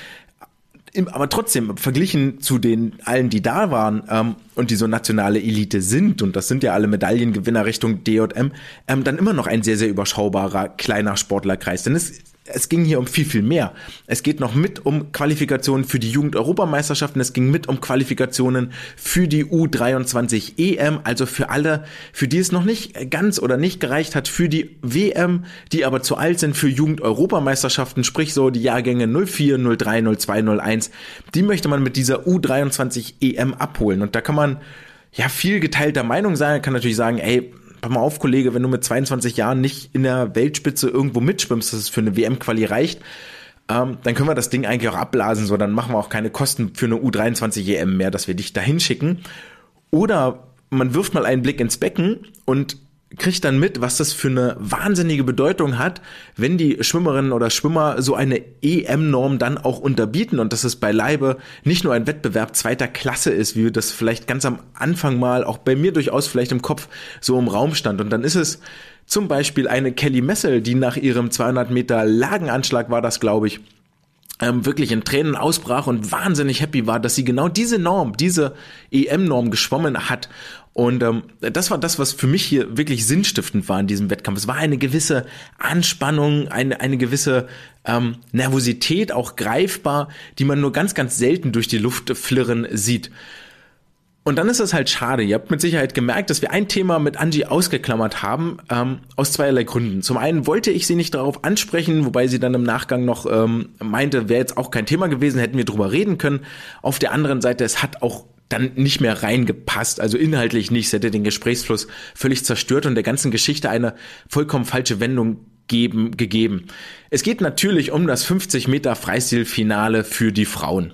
aber trotzdem, verglichen zu den allen, die da waren ähm, und die so nationale Elite sind, und das sind ja alle Medaillengewinner Richtung DJM, ähm, dann immer noch ein sehr, sehr überschaubarer kleiner Sportlerkreis. Denn es es ging hier um viel, viel mehr. Es geht noch mit um Qualifikationen für die Jugend-Europameisterschaften. Es ging mit um Qualifikationen für die U23 EM, also für alle, für die es noch nicht ganz oder nicht gereicht hat, für die WM, die aber zu alt sind für Jugend-Europameisterschaften, sprich so die Jahrgänge 04, 03, 02, 01. Die möchte man mit dieser U23 EM abholen. Und da kann man ja viel geteilter Meinung sein. Man kann natürlich sagen, ey, pass mal auf, Kollege, wenn du mit 22 Jahren nicht in der Weltspitze irgendwo mitschwimmst, dass es für eine WM-Quali reicht, ähm, dann können wir das Ding eigentlich auch abblasen, so dann machen wir auch keine Kosten für eine U23 EM mehr, dass wir dich dahin schicken. Oder man wirft mal einen Blick ins Becken und kriegt dann mit, was das für eine wahnsinnige Bedeutung hat, wenn die Schwimmerinnen oder Schwimmer so eine EM-Norm dann auch unterbieten und dass es beileibe nicht nur ein Wettbewerb zweiter Klasse ist, wie das vielleicht ganz am Anfang mal auch bei mir durchaus vielleicht im Kopf so im Raum stand. Und dann ist es zum Beispiel eine Kelly Messel, die nach ihrem 200 Meter Lagenanschlag war das, glaube ich, ähm, wirklich in Tränen ausbrach und wahnsinnig happy war, dass sie genau diese Norm, diese EM-Norm geschwommen hat Und ähm, das war das, was für mich hier wirklich sinnstiftend war in diesem Wettkampf. Es war eine gewisse Anspannung, eine, eine gewisse ähm, Nervosität, auch greifbar, die man nur ganz, ganz selten durch die Luft flirren sieht. Und dann ist es halt schade. Ihr habt mit Sicherheit gemerkt, dass wir ein Thema mit Angie ausgeklammert haben, ähm, aus zweierlei Gründen. Zum einen wollte ich sie nicht darauf ansprechen, wobei sie dann im Nachgang noch ähm, meinte, wäre jetzt auch kein Thema gewesen, hätten wir drüber reden können. Auf der anderen Seite, es hat auch dann nicht mehr reingepasst, also inhaltlich nicht. Es hätte den Gesprächsfluss völlig zerstört und der ganzen Geschichte eine vollkommen falsche Wendung geben, gegeben. Es geht natürlich um das 50 Meter Freistilfinale für die Frauen.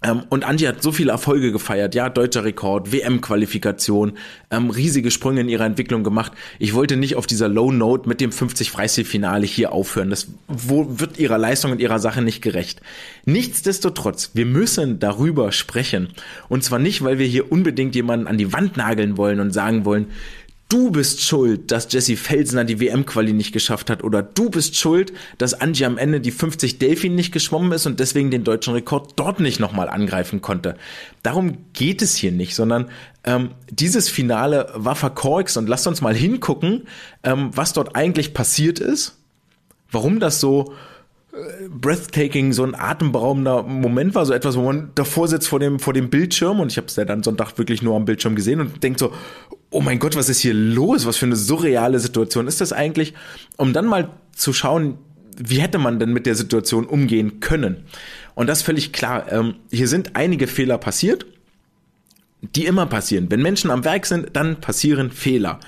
Ähm, und Angie hat so viele Erfolge gefeiert, ja, deutscher Rekord, WM-Qualifikation, ähm, riesige Sprünge in ihrer Entwicklung gemacht. Ich wollte nicht auf dieser Low Note mit dem 50 Freistil-Finale hier aufhören. Das wo, wird ihrer Leistung und ihrer Sache nicht gerecht. Nichtsdestotrotz, wir müssen darüber sprechen. Und zwar nicht, weil wir hier unbedingt jemanden an die Wand nageln wollen und sagen wollen, du bist schuld, dass Jesse Felsner die WM-Quali nicht geschafft hat oder du bist schuld, dass Angie am Ende die 50 Delfin nicht geschwommen ist und deswegen den deutschen Rekord dort nicht nochmal angreifen konnte. Darum geht es hier nicht, sondern ähm, dieses Finale war verkorkst und lasst uns mal hingucken, ähm, was dort eigentlich passiert ist, warum das so breathtaking, so ein atemberaubender Moment war, so etwas, wo man davor sitzt vor dem, vor dem Bildschirm und ich habe es ja dann Sonntag wirklich nur am Bildschirm gesehen und denkt so, oh mein Gott, was ist hier los? Was für eine surreale Situation ist das eigentlich? Um dann mal zu schauen, wie hätte man denn mit der Situation umgehen können? Und das ist völlig klar. Ähm, hier sind einige Fehler passiert, die immer passieren. Wenn Menschen am Werk sind, dann passieren Fehler.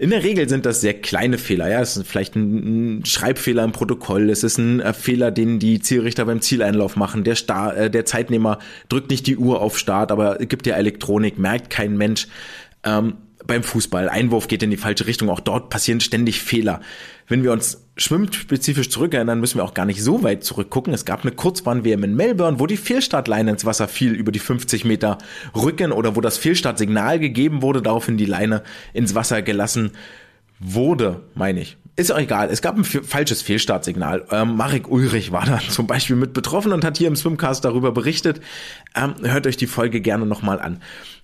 In der Regel sind das sehr kleine Fehler. Ja, es ist vielleicht ein, Schreibfehler im Protokoll. Es ist ein äh, Fehler, den die Zielrichter beim Zieleinlauf machen. Der, Star, äh, der Zeitnehmer drückt nicht die Uhr auf Start, aber gibt ja Elektronik, merkt kein Mensch. Ähm, beim Fußball. Einwurf geht in die falsche Richtung. Auch dort passieren ständig Fehler. Wenn wir uns schwimmspezifisch zurückerinnern, müssen wir auch gar nicht so weit zurückgucken. Es gab eine Kurzbahn-WM in Melbourne, wo die Fehlstartleine ins Wasser fiel über die 50 Meter Rücken oder wo das Fehlstartsignal gegeben wurde, daraufhin die Leine ins Wasser gelassen wurde, meine ich. Ist auch egal. Es gab ein falsches Fehlstartsignal. Ähm, Marek Ulrich war da zum Beispiel mit betroffen und hat hier im Swimcast darüber berichtet. Ähm, hört euch die Folge gerne nochmal an.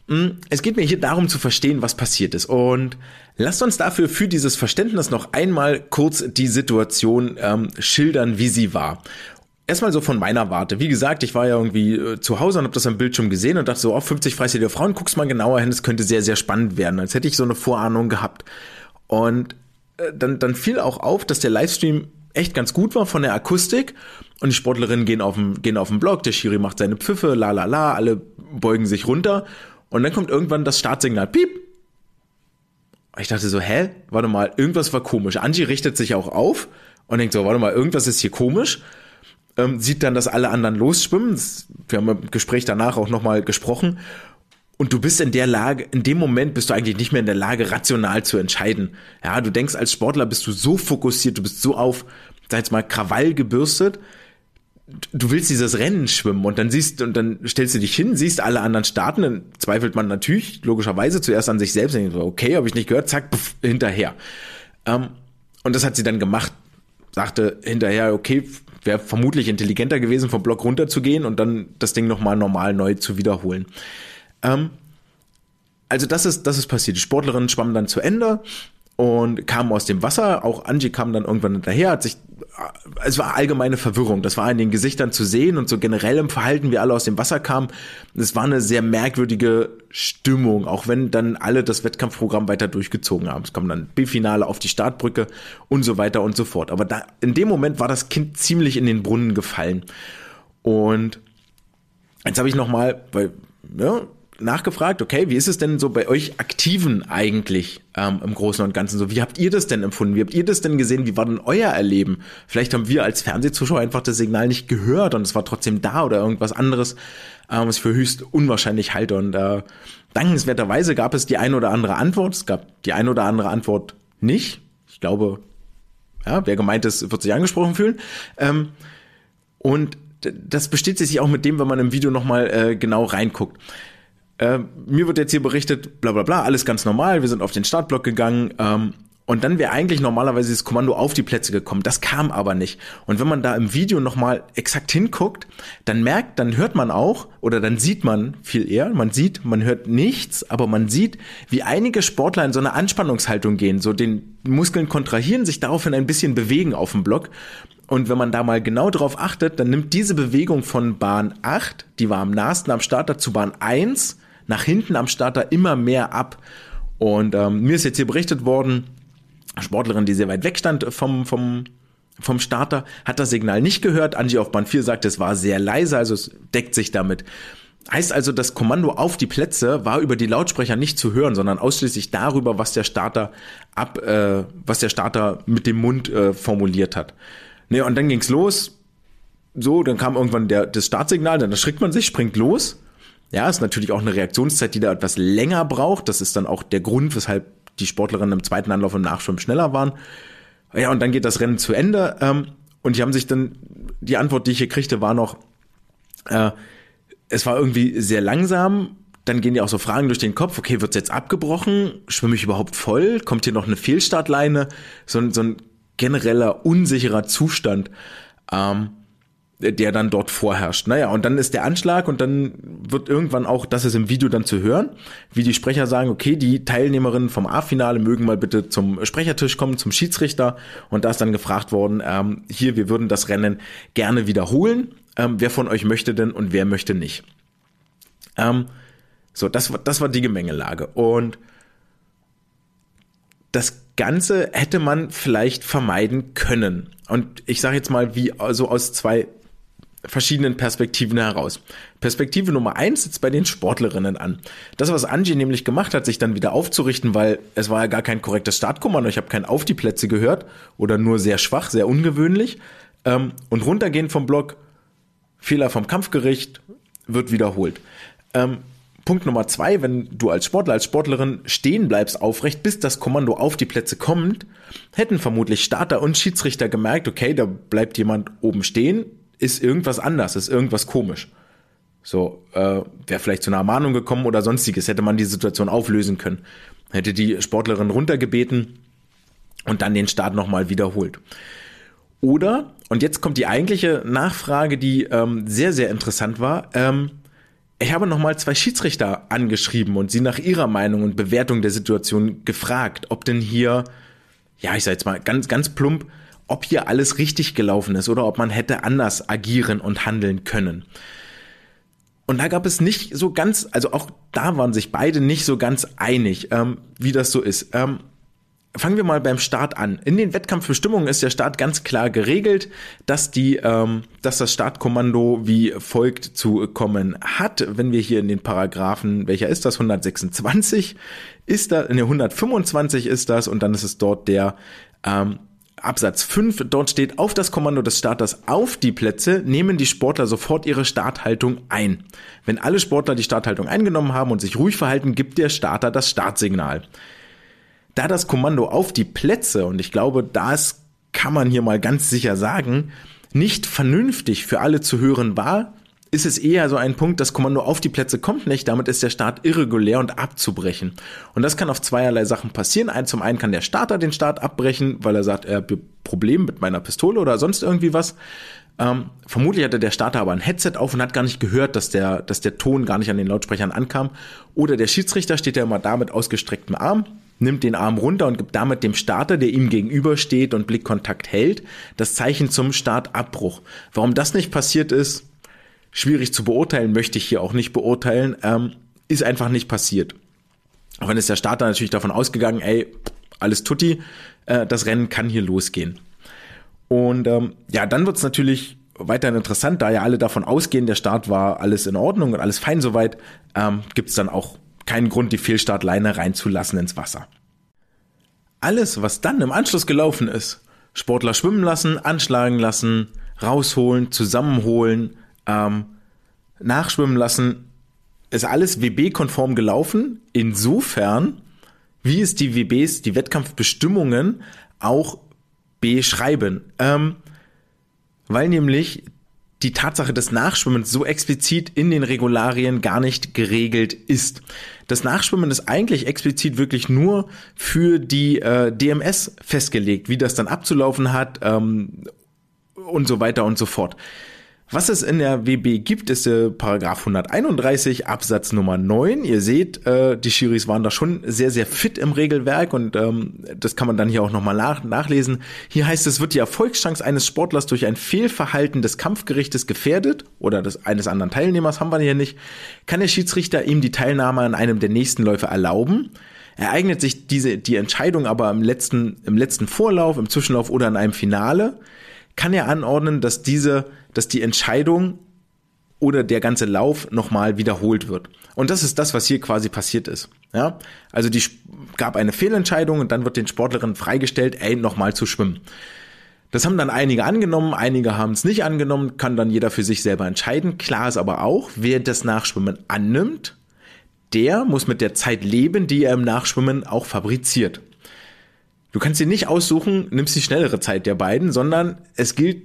Hm, es geht mir hier darum zu verstehen, was passiert ist. Und lasst uns dafür für dieses Verständnis noch einmal kurz die Situation ähm, schildern, wie sie war. Erstmal so von meiner Warte. Wie gesagt, ich war ja irgendwie äh, zu Hause und habe das am Bildschirm gesehen und dachte so, auf oh, 50 freistillige Frauen, guck's mal genauer hin, es könnte sehr, sehr spannend werden, als hätte ich so eine Vorahnung gehabt. Und dann, dann fiel auch auf, dass der Livestream echt ganz gut war von der Akustik und die Sportlerinnen gehen auf den, gehen auf den Block, der Schiri macht seine Pfiffe, la la la, alle beugen sich runter und dann kommt irgendwann das Startsignal. Piep. Ich dachte so, hä? Warte mal, irgendwas war komisch. Angie richtet sich auch auf und denkt so, warte mal, irgendwas ist hier komisch. Ähm, sieht dann, dass alle anderen losschwimmen. Wir haben im Gespräch danach auch nochmal gesprochen. Und du bist in der Lage, in dem Moment bist du eigentlich nicht mehr in der Lage, rational zu entscheiden. Ja, du denkst als Sportler bist du so fokussiert, du bist so auf, sag jetzt mal, Krawall gebürstet, du willst dieses Rennen schwimmen und dann siehst und dann stellst du dich hin, siehst alle anderen starten, dann zweifelt man natürlich logischerweise zuerst an sich selbst, so, okay, habe ich nicht gehört, zack, pf, hinterher. Ähm, und das hat sie dann gemacht, sagte hinterher, okay, wäre vermutlich intelligenter gewesen, vom Block runterzugehen und dann das Ding nochmal normal neu zu wiederholen. Ähm, also das ist, das ist passiert. Die Sportlerin schwamm dann zu Ende und kam aus dem Wasser. Auch Angie kam dann irgendwann hinterher, hat sich, es war allgemeine Verwirrung. Das war in den Gesichtern zu sehen und so generell im Verhalten, wie alle aus dem Wasser kamen. Es war eine sehr merkwürdige Stimmung, auch wenn dann alle das Wettkampfprogramm weiter durchgezogen haben. Es kam dann B-Finale auf die Startbrücke und so weiter und so fort. Aber da, in dem Moment war das Kind ziemlich in den Brunnen gefallen. Und jetzt habe ich nochmal, weil, ja, nachgefragt, okay, wie ist es denn so bei euch Aktiven eigentlich ähm, im Großen und Ganzen so? Wie habt ihr das denn empfunden? Wie habt ihr das denn gesehen? Wie war denn euer Erleben? Vielleicht haben wir als Fernsehzuschauer einfach das Signal nicht gehört und es war trotzdem da oder irgendwas anderes, ähm, was ich für höchst unwahrscheinlich halte. Und äh, dankenswerterweise gab es die eine oder andere Antwort. Es gab die eine oder andere Antwort nicht. Ich glaube, ja, wer gemeint ist, wird sich angesprochen fühlen. Ähm, und das bestätigt sich auch mit dem, wenn man im Video nochmal äh, genau reinguckt. Äh, mir wird jetzt hier berichtet, bla bla bla, alles ganz normal, wir sind auf den Startblock gegangen ähm, Und dann wäre eigentlich normalerweise das Kommando auf die Plätze gekommen. Das kam aber nicht. Und wenn man da im Video nochmal exakt hinguckt, dann merkt, dann hört man auch, oder dann sieht man viel eher, man sieht, man hört nichts, aber man sieht, wie einige Sportler in so eine Anspannungshaltung gehen, so den Muskeln kontrahieren, sich daraufhin ein bisschen bewegen auf dem Block. Und wenn man da mal genau drauf achtet, dann nimmt diese Bewegung von Bahn 8, die war am nahesten am Starter, zu Bahn 1, nach hinten am Starter immer mehr ab. Und ähm, mir ist jetzt hier berichtet worden, Sportlerin, die sehr weit weg stand vom, vom, vom Starter, hat das Signal nicht gehört. Angie auf Bahn 4 sagt, es war sehr leise, also es deckt sich damit. Heißt also, das Kommando auf die Plätze war über die Lautsprecher nicht zu hören, sondern ausschließlich darüber, was der Starter ab, äh, was der Starter mit dem Mund äh, formuliert hat. Ne, und dann ging's los. So, dann kam irgendwann der, das Startsignal, dann erschrickt man sich, springt los. Ja, ist natürlich auch eine Reaktionszeit, die da etwas länger braucht. Das ist dann auch der Grund, weshalb die Sportlerinnen im zweiten Anlauf und Nachschwimmen schneller waren. Ja, und dann geht das Rennen zu Ende. Ähm, und die haben sich dann, die Antwort, die ich hier kriegte, war noch, äh, es war irgendwie sehr langsam. Dann gehen ja auch so Fragen durch den Kopf, okay, wird's jetzt abgebrochen? Schwimme ich überhaupt voll? Kommt hier noch eine Fehlstartleine? So, so ein genereller unsicherer Zustand. Ähm, der dann dort vorherrscht. Naja, und dann ist der Anschlag und dann wird irgendwann auch, das ist im Video dann zu hören, wie die Sprecher sagen, okay, die Teilnehmerinnen vom A-Finale mögen mal bitte zum Sprechertisch kommen, zum Schiedsrichter. Und da ist dann gefragt worden, ähm, hier, wir würden das Rennen gerne wiederholen. Ähm, wer von euch möchte denn und wer möchte nicht? Ähm, so, das, war das war die Gemengelage. Und das Ganze hätte man vielleicht vermeiden können. Und ich sage jetzt mal, wie also aus zwei verschiedenen Perspektiven heraus. Perspektive Nummer eins sitzt bei den Sportlerinnen an. Das, was Angie nämlich gemacht hat, sich dann wieder aufzurichten, weil es war ja gar kein korrektes Startkommando, ich habe kein Auf die Plätze gehört oder nur sehr schwach, sehr ungewöhnlich. Ähm, und runtergehen vom Block, Fehler vom Kampfgericht, wird wiederholt. Ähm, Punkt Nummer zwei, wenn du als Sportler, als Sportlerin stehen bleibst aufrecht, bis das Kommando auf die Plätze kommt, hätten vermutlich Starter und Schiedsrichter gemerkt, okay, da bleibt jemand oben stehen, ist irgendwas anders, ist irgendwas komisch. So, äh, wäre vielleicht zu einer Ermahnung gekommen oder sonstiges, hätte man die Situation auflösen können. Hätte die Sportlerin runtergebeten und dann den Start nochmal wiederholt. Oder, und jetzt kommt die eigentliche Nachfrage, die ähm, sehr, sehr interessant war, ähm, ich habe nochmal zwei Schiedsrichter angeschrieben und sie nach ihrer Meinung und Bewertung der Situation gefragt, ob denn hier, ja, ich sag jetzt mal ganz, ganz plump, ob hier alles richtig gelaufen ist oder ob man hätte anders agieren und handeln können. Und da gab es nicht so ganz, also auch da waren sich beide nicht so ganz einig, ähm, wie das so ist. Ähm, fangen wir mal beim Start an. In den Wettkampfbestimmungen ist der Start ganz klar geregelt, dass die, ähm, dass das Startkommando wie folgt zu kommen hat. Wenn wir hier in den Paragraphen, welcher ist das? 126 ist da, ne, 125 ist das und dann ist es dort der ähm, Absatz 5, dort steht, auf das Kommando des Starters auf die Plätze nehmen die Sportler sofort ihre Starthaltung ein. Wenn alle Sportler die Starthaltung eingenommen haben und sich ruhig verhalten, gibt der Starter das Startsignal. Da das Kommando auf die Plätze, und ich glaube, das kann man hier mal ganz sicher sagen, nicht vernünftig für alle zu hören war, ist es eher so ein Punkt, das Kommando auf die Plätze kommt nicht, damit ist der Start irregulär und abzubrechen. Und das kann auf zweierlei Sachen passieren. Zum einen kann der Starter den Start abbrechen, weil er sagt, er hat Problem mit meiner Pistole oder sonst irgendwie was. Ähm, vermutlich hatte der Starter aber ein Headset auf und hat gar nicht gehört, dass der, dass der Ton gar nicht an den Lautsprechern ankam. Oder der Schiedsrichter steht ja immer da mit ausgestrecktem Arm, nimmt den Arm runter und gibt damit dem Starter, der ihm gegenübersteht und Blickkontakt hält, das Zeichen zum Startabbruch. Warum das nicht passiert ist, schwierig zu beurteilen, möchte ich hier auch nicht beurteilen, ähm, ist einfach nicht passiert. Auch wenn ist der Starter natürlich davon ausgegangen, ey, alles tutti, äh, das Rennen kann hier losgehen. Und ähm, ja, dann wird's natürlich weiterhin interessant, da ja alle davon ausgehen, der Start war alles in Ordnung und alles fein soweit, ähm, gibt's dann auch keinen Grund, die Fehlstartleine reinzulassen ins Wasser. Alles, was dann im Anschluss gelaufen ist, Sportler schwimmen lassen, anschlagen lassen, rausholen, zusammenholen, ähm, nachschwimmen lassen, ist alles WB-konform gelaufen. Insofern, wie es die WBs, die Wettkampfbestimmungen auch beschreiben. Ähm, weil nämlich die Tatsache des Nachschwimmens so explizit in den Regularien gar nicht geregelt ist. Das Nachschwimmen ist eigentlich explizit wirklich nur für die äh, DMS festgelegt, wie das dann abzulaufen hat ähm, und so weiter und so fort. Was es in der WB gibt, ist der Paragraph 131 Absatz Nummer 9. Ihr seht, äh, die Schiris waren da schon sehr, sehr fit im Regelwerk und ähm, das kann man dann hier auch nochmal nach, nachlesen. Hier heißt es, wird die Erfolgschance eines Sportlers durch ein Fehlverhalten des Kampfgerichtes gefährdet oder des eines anderen Teilnehmers, haben wir hier nicht, kann der Schiedsrichter ihm die Teilnahme an einem der nächsten Läufe erlauben. Ereignet sich diese, die Entscheidung aber im letzten, im letzten Vorlauf, im Zwischenlauf oder in einem Finale, kann er anordnen, dass diese, dass die Entscheidung oder der ganze Lauf nochmal wiederholt wird. Und das ist das, was hier quasi passiert ist. Ja, also die gab eine Fehlentscheidung und dann wird den Sportlerinnen freigestellt, ey, nochmal zu schwimmen. Das haben dann einige angenommen, einige haben es nicht angenommen, kann dann jeder für sich selber entscheiden. Klar ist aber auch, wer das Nachschwimmen annimmt, der muss mit der Zeit leben, die er im Nachschwimmen auch fabriziert. Du kannst dir nicht aussuchen, nimmst die schnellere Zeit der beiden, sondern es gilt,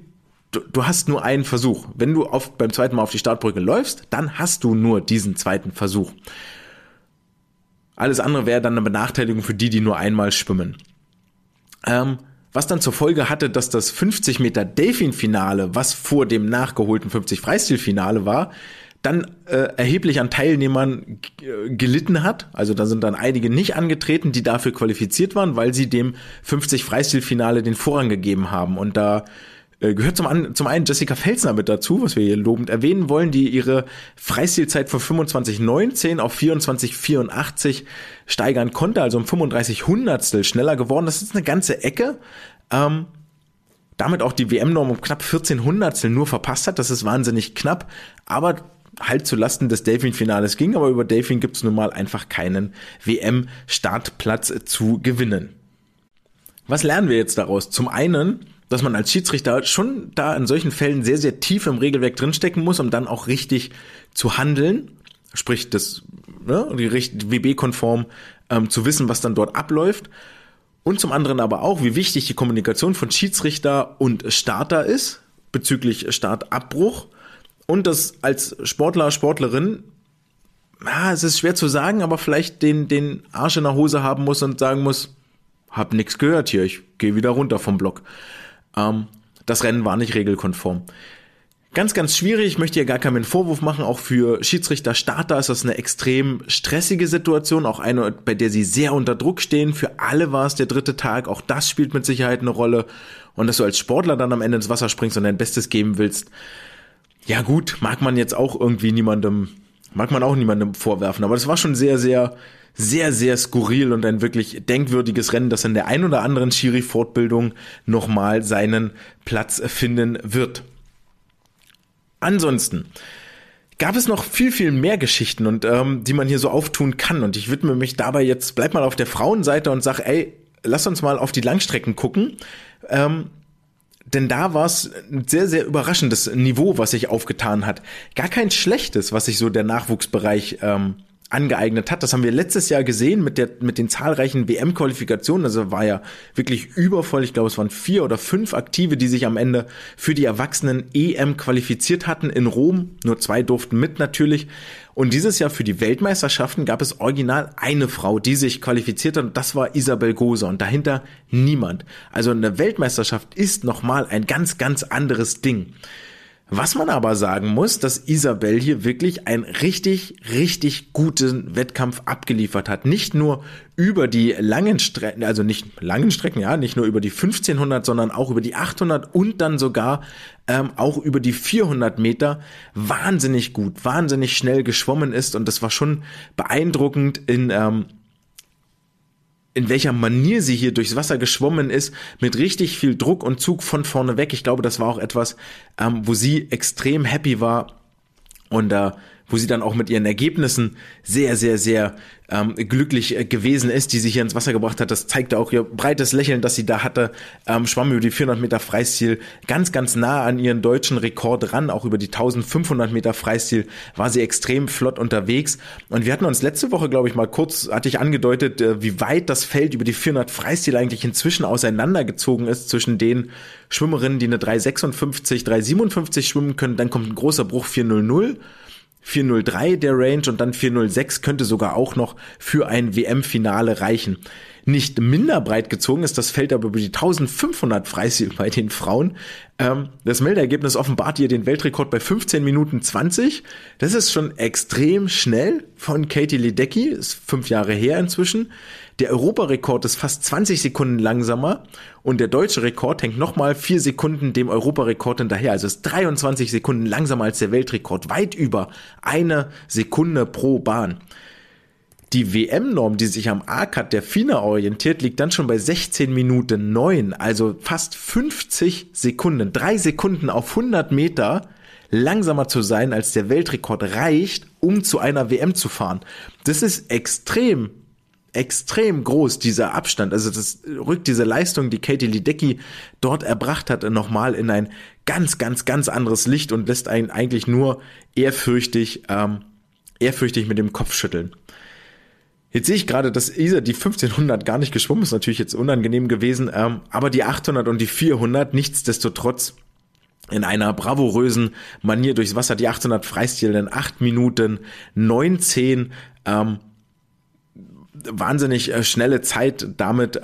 du, du hast nur einen Versuch. Wenn du auf, beim zweiten Mal auf die Startbrücke läufst, dann hast du nur diesen zweiten Versuch. Alles andere wäre dann eine Benachteiligung für die, die nur einmal schwimmen. Ähm, was dann zur Folge hatte, dass das 50 Meter Delfin-Finale, was vor dem nachgeholten 50 Freistil-Finale war, dann äh, erheblich an Teilnehmern äh, gelitten hat. Also da sind dann einige nicht angetreten, die dafür qualifiziert waren, weil sie dem 50 Freistilfinale den Vorrang gegeben haben. Und da äh, gehört zum, an, zum einen Jessica Felsner mit dazu, was wir hier lobend erwähnen wollen, die ihre Freistilzeit von 25,19 auf 24,84 steigern konnte, also um 35 Hundertstel schneller geworden. Das ist eine ganze Ecke. Ähm, damit auch die WM-Norm um knapp 14 Hundertstel nur verpasst hat. Das ist wahnsinnig knapp. Aber halt zu Lasten des Delfin-Finales ging, aber über Delfin gibt es nun mal einfach keinen WM-Startplatz zu gewinnen. Was lernen wir jetzt daraus? Zum einen, dass man als Schiedsrichter schon da in solchen Fällen sehr, sehr tief im Regelwerk drinstecken muss, um dann auch richtig zu handeln, sprich das ne, WB-konform ähm, zu wissen, was dann dort abläuft. Und zum anderen aber auch, wie wichtig die Kommunikation von Schiedsrichter und Starter ist bezüglich Startabbruch und das als Sportler, Sportlerin, ja, es ist schwer zu sagen, aber vielleicht den, den Arsch in der Hose haben muss und sagen muss, hab nix gehört hier, ich gehe wieder runter vom Block. Ähm, das Rennen war nicht regelkonform. Ganz, ganz schwierig. Ich möchte hier gar keinen Vorwurf machen. Auch für Schiedsrichter Starter ist das eine extrem stressige Situation. Auch eine, bei der sie sehr unter Druck stehen. Für alle war es der dritte Tag. Auch das spielt mit Sicherheit eine Rolle. Und dass du als Sportler dann am Ende ins Wasser springst und dein Bestes geben willst, ja gut, mag man jetzt auch irgendwie niemandem, mag man auch niemandem vorwerfen, aber das war schon sehr, sehr, sehr, sehr skurril und ein wirklich denkwürdiges Rennen, das in der ein oder anderen Schiri-Fortbildung nochmal seinen Platz finden wird. Ansonsten gab es noch viel, viel mehr Geschichten und ähm, die man hier so auftun kann. Und ich widme mich dabei jetzt, bleib mal auf der Frauenseite und sag, ey, lass uns mal auf die Langstrecken gucken. Ähm, denn da war es ein sehr, sehr überraschendes Niveau, was sich aufgetan hat. Gar kein schlechtes, was sich so der Nachwuchsbereich ähm, angeeignet hat. Das haben wir letztes Jahr gesehen mit der mit den zahlreichen WM-Qualifikationen. Also war ja wirklich übervoll. Ich glaube, es waren vier oder fünf Aktive, die sich am Ende für die Erwachsenen EM qualifiziert hatten in Rom. Nur zwei durften mit natürlich. Und dieses Jahr für die Weltmeisterschaften gab es original eine Frau, die sich qualifiziert hat. Und das war Isabel Gose. Und dahinter niemand. Also eine Weltmeisterschaft ist nochmal ein ganz, ganz anderes Ding. Was man aber sagen muss, dass Isabel hier wirklich einen richtig, richtig guten Wettkampf abgeliefert hat. Nicht nur über die langen Strecken, also nicht langen Strecken, ja, nicht nur über die 1500, sondern auch über die 800 und dann sogar ähm, auch über die 400 Meter wahnsinnig gut, wahnsinnig schnell geschwommen ist und das war schon beeindruckend in ähm, in welcher Manier sie hier durchs Wasser geschwommen ist, mit richtig viel Druck und Zug von vorne weg. Ich glaube, das war auch etwas, ähm, wo sie extrem happy war und äh, wo sie dann auch mit ihren Ergebnissen sehr, sehr, sehr ähm, glücklich äh, gewesen ist, die sich hier ins Wasser gebracht hat. Das zeigte auch ihr breites Lächeln, das sie da hatte. Ähm, schwamm über die 400 Meter Freistil ganz, ganz nah an ihren deutschen Rekord ran. Auch über die 1500 Meter Freistil war sie extrem flott unterwegs. Und wir hatten uns letzte Woche, glaube ich, mal kurz, hatte ich angedeutet, äh, wie weit das Feld über die 400 Freistil eigentlich inzwischen auseinandergezogen ist zwischen den Schwimmerinnen, die eine 356, 357 schwimmen können. Dann kommt ein großer Bruch 400 403 der Range und dann 406 könnte sogar auch noch für ein WM-Finale reichen. Nicht minder breit gezogen ist das Feld aber über die 1500 Freistil bei den Frauen. Ähm, das Meldeergebnis offenbart hier den Weltrekord bei 15 Minuten 20. Das ist schon extrem schnell von Katie Ledecky, ist fünf Jahre her inzwischen. Der Europarekord ist fast 20 Sekunden langsamer und der deutsche Rekord hängt nochmal vier Sekunden dem Europarekord hinterher. Also ist 23 Sekunden langsamer als der Weltrekord, weit über eine Sekunde pro Bahn. Die WM-Norm, die sich am A-Cut der FINA orientiert, liegt dann schon bei 16 Minuten 9, also fast 50 Sekunden, drei Sekunden auf 100 Meter langsamer zu sein, als der Weltrekord reicht, um zu einer WM zu fahren. Das ist extrem extrem groß, dieser Abstand. Also das rückt diese Leistung, die Katie Ledecky dort erbracht hat, nochmal in ein ganz, ganz, ganz anderes Licht und lässt einen eigentlich nur ehrfürchtig, ähm, ehrfürchtig mit dem Kopf schütteln. Jetzt sehe ich gerade, dass Isa die 1500 gar nicht geschwommen ist, natürlich jetzt unangenehm gewesen, ähm, aber die 800 und die 400 nichtsdestotrotz in einer bravourösen Manier durchs Wasser, die 800 Freistil in 8 Minuten 19, ähm, wahnsinnig äh, schnelle Zeit, damit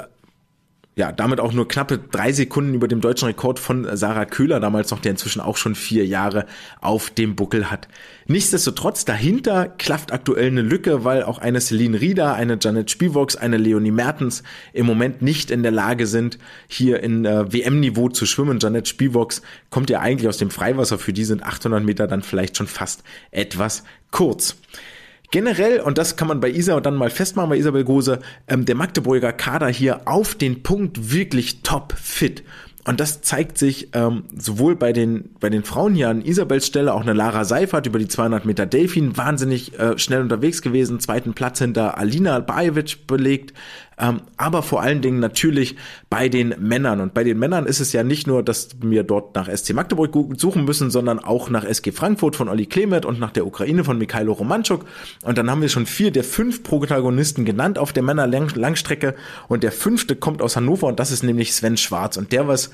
ja, damit auch nur knappe drei Sekunden über dem deutschen Rekord von Sarah Köhler damals noch, der inzwischen auch schon vier Jahre auf dem Buckel hat. Nichtsdestotrotz, dahinter klafft aktuell eine Lücke, weil auch eine Celine Rieder, eine Janet Spivox, eine Leonie Mertens im Moment nicht in der Lage sind, hier in äh, WM-Niveau zu schwimmen. Janet Spivox kommt ja eigentlich aus dem Freiwasser, für die sind 800 Meter dann vielleicht schon fast etwas kurz. Generell, und das kann man bei Isa dann mal festmachen, bei Isabel Gose, ähm, der Magdeburger Kader hier auf den Punkt wirklich top fit. Und das zeigt sich ähm, sowohl bei den, bei den Frauen hier an Isabels Stelle, auch eine Lara Seifert über die 200 Meter Delfin, wahnsinnig äh, schnell unterwegs gewesen, zweiten Platz hinter Alina Bajevic belegt, ähm, aber vor allen Dingen natürlich bei den Männern. Und bei den Männern ist es ja nicht nur, dass wir dort nach SC Magdeburg suchen müssen, sondern auch nach SG Frankfurt von Olli Klemet und nach der Ukraine von Mikhailo Romanchuk. Und dann haben wir schon vier der fünf Protagonisten genannt auf der Männer-Langstrecke. Und der fünfte kommt aus Hannover und das ist nämlich Sven Schwarz. Und der was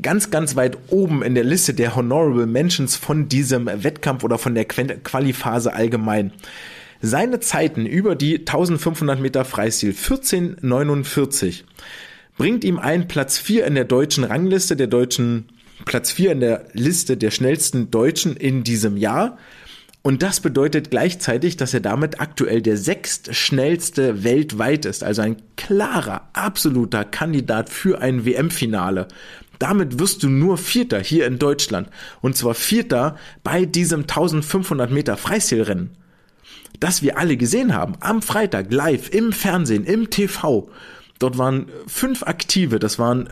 ganz, ganz weit oben in der Liste der Honorable Mentions von diesem Wettkampf oder von der Qualiphase allgemein. Seine Zeiten über die 1500 Meter Freistil 1449 bringt ihm einen Platz 4 in der deutschen Rangliste, der deutschen Platz 4 in der Liste der schnellsten Deutschen in diesem Jahr. Und das bedeutet gleichzeitig, dass er damit aktuell der sechstschnellste weltweit ist, also ein klarer, absoluter Kandidat für ein WM-Finale. Damit wirst du nur Vierter hier in Deutschland. Und zwar Vierter bei diesem 1500 Meter Freistilrennen. Das wir alle gesehen haben. Am Freitag live im Fernsehen, im TV. Dort waren fünf Aktive. Das waren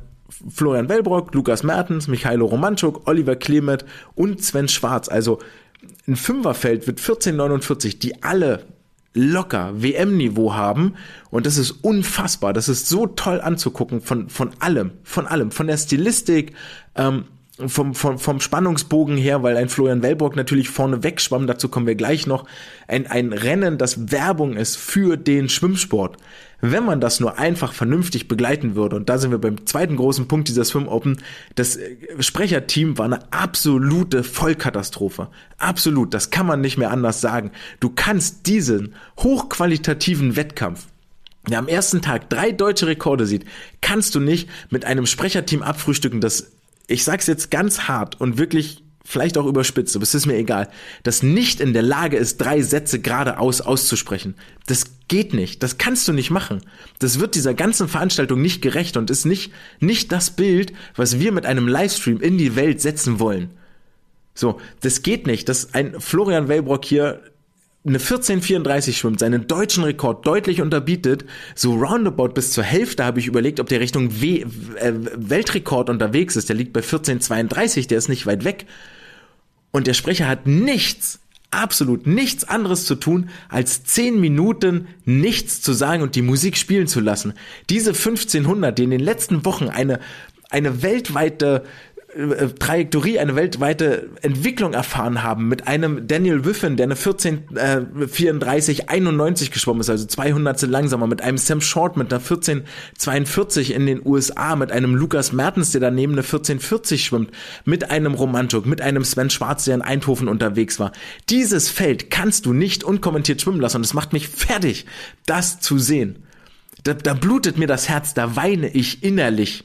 Florian Wellbrock, Lukas Mertens, Michailo Romanchuk, Oliver Klemet und Sven Schwarz. Also ein Fünferfeld wird 1449, die alle locker WM-Niveau haben und das ist unfassbar. Das ist so toll anzugucken von von allem, von allem, von der Stilistik, ähm, vom, vom, vom Spannungsbogen her, weil ein Florian Wellburg natürlich vorne wegschwamm, dazu kommen wir gleich noch, ein, ein Rennen, das Werbung ist für den Schwimmsport. Wenn man das nur einfach vernünftig begleiten würde, und da sind wir beim zweiten großen Punkt dieser Swim Open, das äh, Sprecherteam war eine absolute Vollkatastrophe. Absolut, das kann man nicht mehr anders sagen. Du kannst diesen hochqualitativen Wettkampf der am ersten Tag drei deutsche Rekorde sieht, kannst du nicht mit einem Sprecherteam abfrühstücken, das ich sag's jetzt ganz hart und wirklich vielleicht auch überspitzt, aber es ist mir egal, das nicht in der Lage ist, drei Sätze geradeaus auszusprechen. Das geht nicht. Das kannst du nicht machen. Das wird dieser ganzen Veranstaltung nicht gerecht und ist nicht, nicht das Bild, was wir mit einem Livestream in die Welt setzen wollen. So, das geht nicht, dass ein Florian Wellbrock hier eine 1434 schwimmt, seinen deutschen Rekord deutlich unterbietet, so roundabout bis zur Hälfte habe ich überlegt, ob der Richtung w äh, Weltrekord unterwegs ist. Der liegt bei 1432, der ist nicht weit weg. Und der Sprecher hat nichts, absolut nichts anderes zu tun, als zehn Minuten nichts zu sagen und die Musik spielen zu lassen. Diese 1500, die in den letzten Wochen eine, eine weltweite äh, Trajektorie, eine weltweite Entwicklung erfahren haben mit einem Daniel Wiffen, der eine 14, äh, 34, 91 geschwommen ist, also 200 langsamer, mit einem Sam Short mit einer 14, 42 in den USA, mit einem Lukas Mertens, der daneben eine 14, 40 schwimmt, mit einem Romantuk, mit einem Sven Schwarz, der in Eindhoven unterwegs war. Dieses Feld kannst du nicht unkommentiert schwimmen lassen und es macht mich fertig, das zu sehen. Da, da blutet mir das Herz, da weine ich innerlich.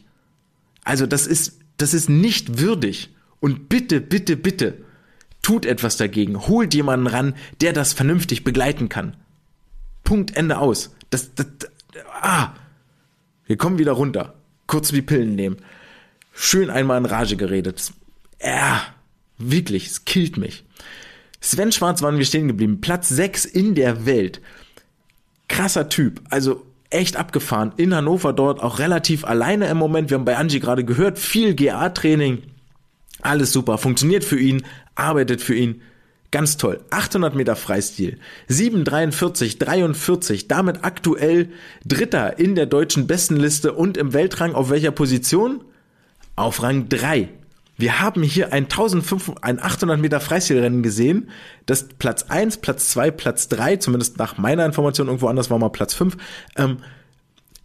Also das ist das ist nicht würdig. Und bitte, bitte, bitte, tut etwas dagegen. Holt jemanden ran, der das vernünftig begleiten kann. Punkt, Ende aus. Das, das, ah. Wir kommen wieder runter. Kurz wie Pillen nehmen. Schön einmal in Rage geredet. Ja, wirklich, es killt mich. Sven Schwarz waren wir stehen geblieben. Platz 6 in der Welt. Krasser Typ. Also echt abgefahren. In Hannover dort auch relativ alleine im Moment. Wir haben bei Angie gerade gehört, viel GA-Training. Alles super. Funktioniert für ihn, arbeitet für ihn. Ganz toll. 800 Meter Freistil. 7,43, 43. Damit aktuell Dritter in der deutschen Bestenliste und im Weltrang auf welcher Position? Auf Rang 3. Wir haben hier ein 1500, ein 800 Meter Freistilrennen gesehen, das Platz 1, Platz 2, Platz 3, zumindest nach meiner Information, irgendwo anders war mal Platz 5, ähm,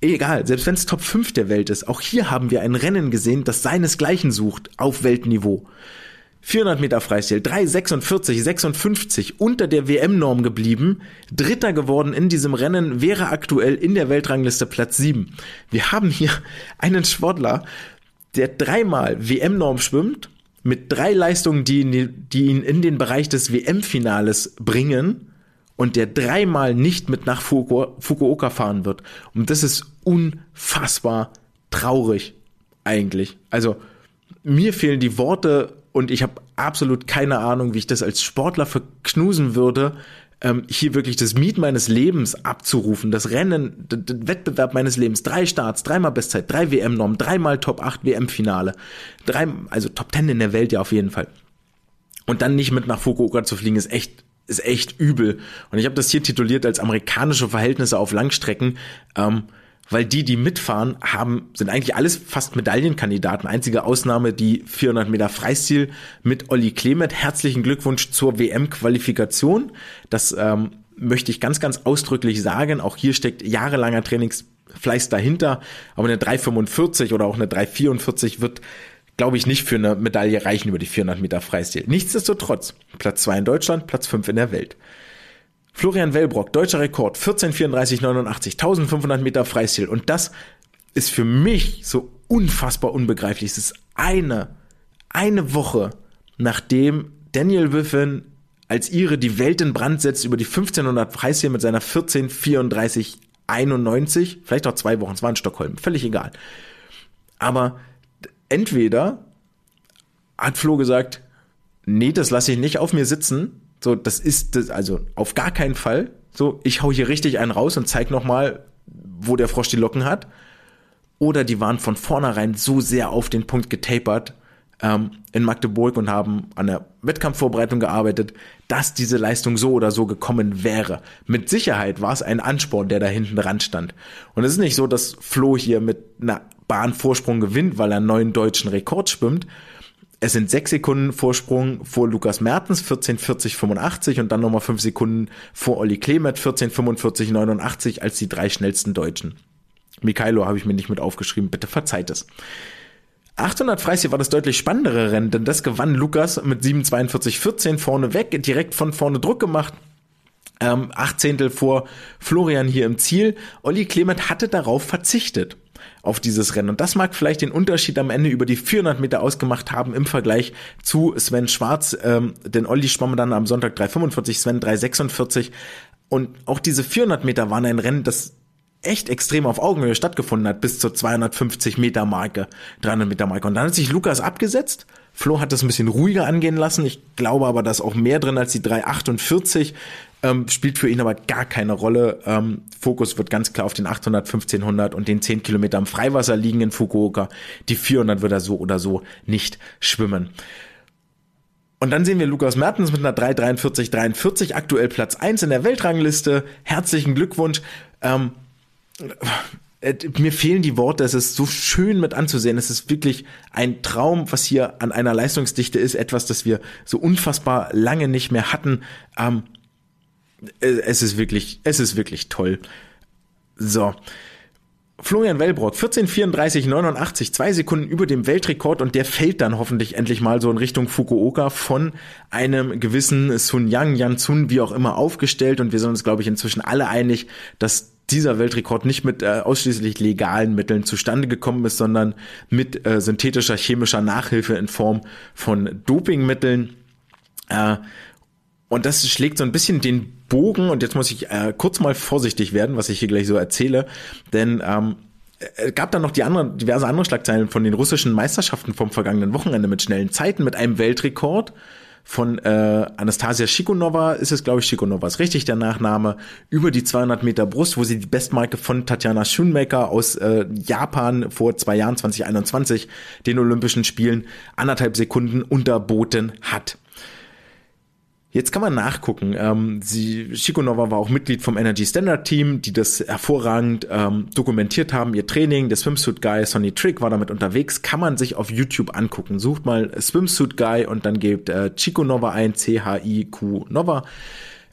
egal, selbst wenn es Top 5 der Welt ist, auch hier haben wir ein Rennen gesehen, das seinesgleichen sucht auf Weltniveau. 400 Meter Freistil, 3,46, 56 unter der WM-Norm geblieben, Dritter geworden in diesem Rennen, wäre aktuell in der Weltrangliste Platz 7. Wir haben hier einen Sportler, der dreimal WM-Norm schwimmt, mit drei Leistungen, die ihn, die ihn in den Bereich des WM-Finales bringen und der dreimal nicht mit nach Fukuoka fahren wird. Und das ist unfassbar traurig eigentlich. Also mir fehlen die Worte und ich habe absolut keine Ahnung, wie ich das als Sportler verknusen würde, ähm, hier wirklich das Miet meines Lebens abzurufen, das Rennen, den Wettbewerb meines Lebens, drei Starts, dreimal Bestzeit, drei WM-Normen, dreimal Top 8 WM-Finale, drei, also Top 10 in der Welt ja auf jeden Fall. Und dann nicht mit nach Fukuoka zu fliegen, ist echt ist echt übel. Und ich habe das hier tituliert als amerikanische Verhältnisse auf Langstrecken. Ähm, weil die, die mitfahren, haben, sind eigentlich alles fast Medaillenkandidaten. Einzige Ausnahme die 400 Meter Freistil mit Olli Klemet. Herzlichen Glückwunsch zur WM-Qualifikation. Das ähm, möchte ich ganz, ganz ausdrücklich sagen. Auch hier steckt jahrelanger Trainingsfleiß dahinter. Aber eine 345 oder auch eine 344 wird glaube ich, nicht für eine Medaille reichen über die 400 Meter Freistil. Nichtsdestotrotz, Platz 2 in Deutschland, Platz 5 in der Welt. Florian Wellbrock, deutscher Rekord, 14,34,89, 1500 Meter Freistil. Und das ist für mich so unfassbar unbegreiflich. Es ist eine, eine Woche, nachdem Daniel Wiffen als ihre die Welt in Brand setzt über die 1500 Freistil mit seiner 14,34,91, vielleicht auch zwei Wochen, es war in Stockholm, völlig egal. Aber entweder hat Flo gesagt, nee, das lasse ich nicht auf mir sitzen, so, das ist das, also auf gar keinen Fall. So, ich hau hier richtig einen raus und zeig nochmal, wo der Frosch die Locken hat. Oder die waren von vornherein so sehr auf den Punkt getapert ähm, in Magdeburg und haben an der Wettkampfvorbereitung gearbeitet, dass diese Leistung so oder so gekommen wäre. Mit Sicherheit war es ein Ansporn, der da hinten dran stand. Und es ist nicht so, dass Flo hier mit einer Bahnvorsprung gewinnt, weil er einen neuen deutschen Rekord schwimmt, es sind sechs Sekunden Vorsprung vor Lukas Mertens, 14,40,85 und dann nochmal fünf Sekunden vor Olli Klemet, 14,45,89 als die drei schnellsten Deutschen. Mikhailo habe ich mir nicht mit aufgeschrieben, bitte verzeiht es. 800 Freistil war das deutlich spannendere Rennen, denn das gewann Lukas mit 7,42,14 vorne weg, direkt von vorne Druck gemacht. Ähm, Achtzehntel vor Florian hier im Ziel. Olli Clement hatte darauf verzichtet auf dieses Rennen. Und das mag vielleicht den Unterschied am Ende über die 400 Meter ausgemacht haben im Vergleich zu Sven Schwarz. Ähm, denn Olli schwamm dann am Sonntag 3,45, Sven 3,46. Und auch diese 400 Meter waren ein Rennen, das echt extrem auf Augenhöhe stattgefunden hat, bis zur 250 Meter Marke, 300 Meter Marke. Und dann hat sich Lukas abgesetzt. Flo hat das ein bisschen ruhiger angehen lassen. Ich glaube aber, dass auch mehr drin als die 348 ähm, spielt für ihn aber gar keine Rolle. Ähm, Fokus wird ganz klar auf den 800, 1500 und den 10 Kilometer im Freiwasser liegen in Fukuoka. Die 400 wird er so oder so nicht schwimmen. Und dann sehen wir Lukas Mertens mit einer 3,43,43, aktuell Platz 1 in der Weltrangliste. Herzlichen Glückwunsch. Ähm, äh, mir fehlen die Worte, es ist so schön mit anzusehen. Es ist wirklich ein Traum, was hier an einer Leistungsdichte ist, etwas, das wir so unfassbar lange nicht mehr hatten. Ähm, äh, es ist wirklich, es ist wirklich toll. So. Florian Wellbrock, 14:34:89, zwei Sekunden über dem Weltrekord und der fällt dann hoffentlich endlich mal so in Richtung Fukuoka von einem gewissen Sun Yang, Yan Sun, wie auch immer, aufgestellt und wir sind uns, glaube ich, inzwischen alle einig, dass dieser Weltrekord nicht mit äh, ausschließlich legalen Mitteln zustande gekommen ist, sondern mit äh, synthetischer chemischer Nachhilfe in Form von Dopingmitteln. Äh, und das schlägt so ein bisschen den Bogen, und jetzt muss ich äh, kurz mal vorsichtig werden, was ich hier gleich so erzähle, denn ähm, es gab dann noch die anderen, diverse andere Schlagzeilen von den russischen Meisterschaften vom vergangenen Wochenende mit schnellen Zeiten, mit einem Weltrekord von äh, Anastasia Shikonova, ist es glaube ich Shikonova, ist richtig der Nachname, über die 200 Meter Brust, wo sie die Bestmarke von Tatjana Schoonmaker aus äh, Japan vor zwei Jahren, 2021, den Olympischen Spielen, anderthalb Sekunden unterboten hat. Jetzt kann man nachgucken. Ähm, sie, Shikonova war auch Mitglied vom Energy Standard Team, die das hervorragend ähm, dokumentiert haben. Ihr Training, der Swimsuit Guy Sonny Trick war damit unterwegs. Kann man sich auf YouTube angucken. Sucht mal Swimsuit Guy und dann gebt äh, Chikonova ein, C-H-I-Q Nova.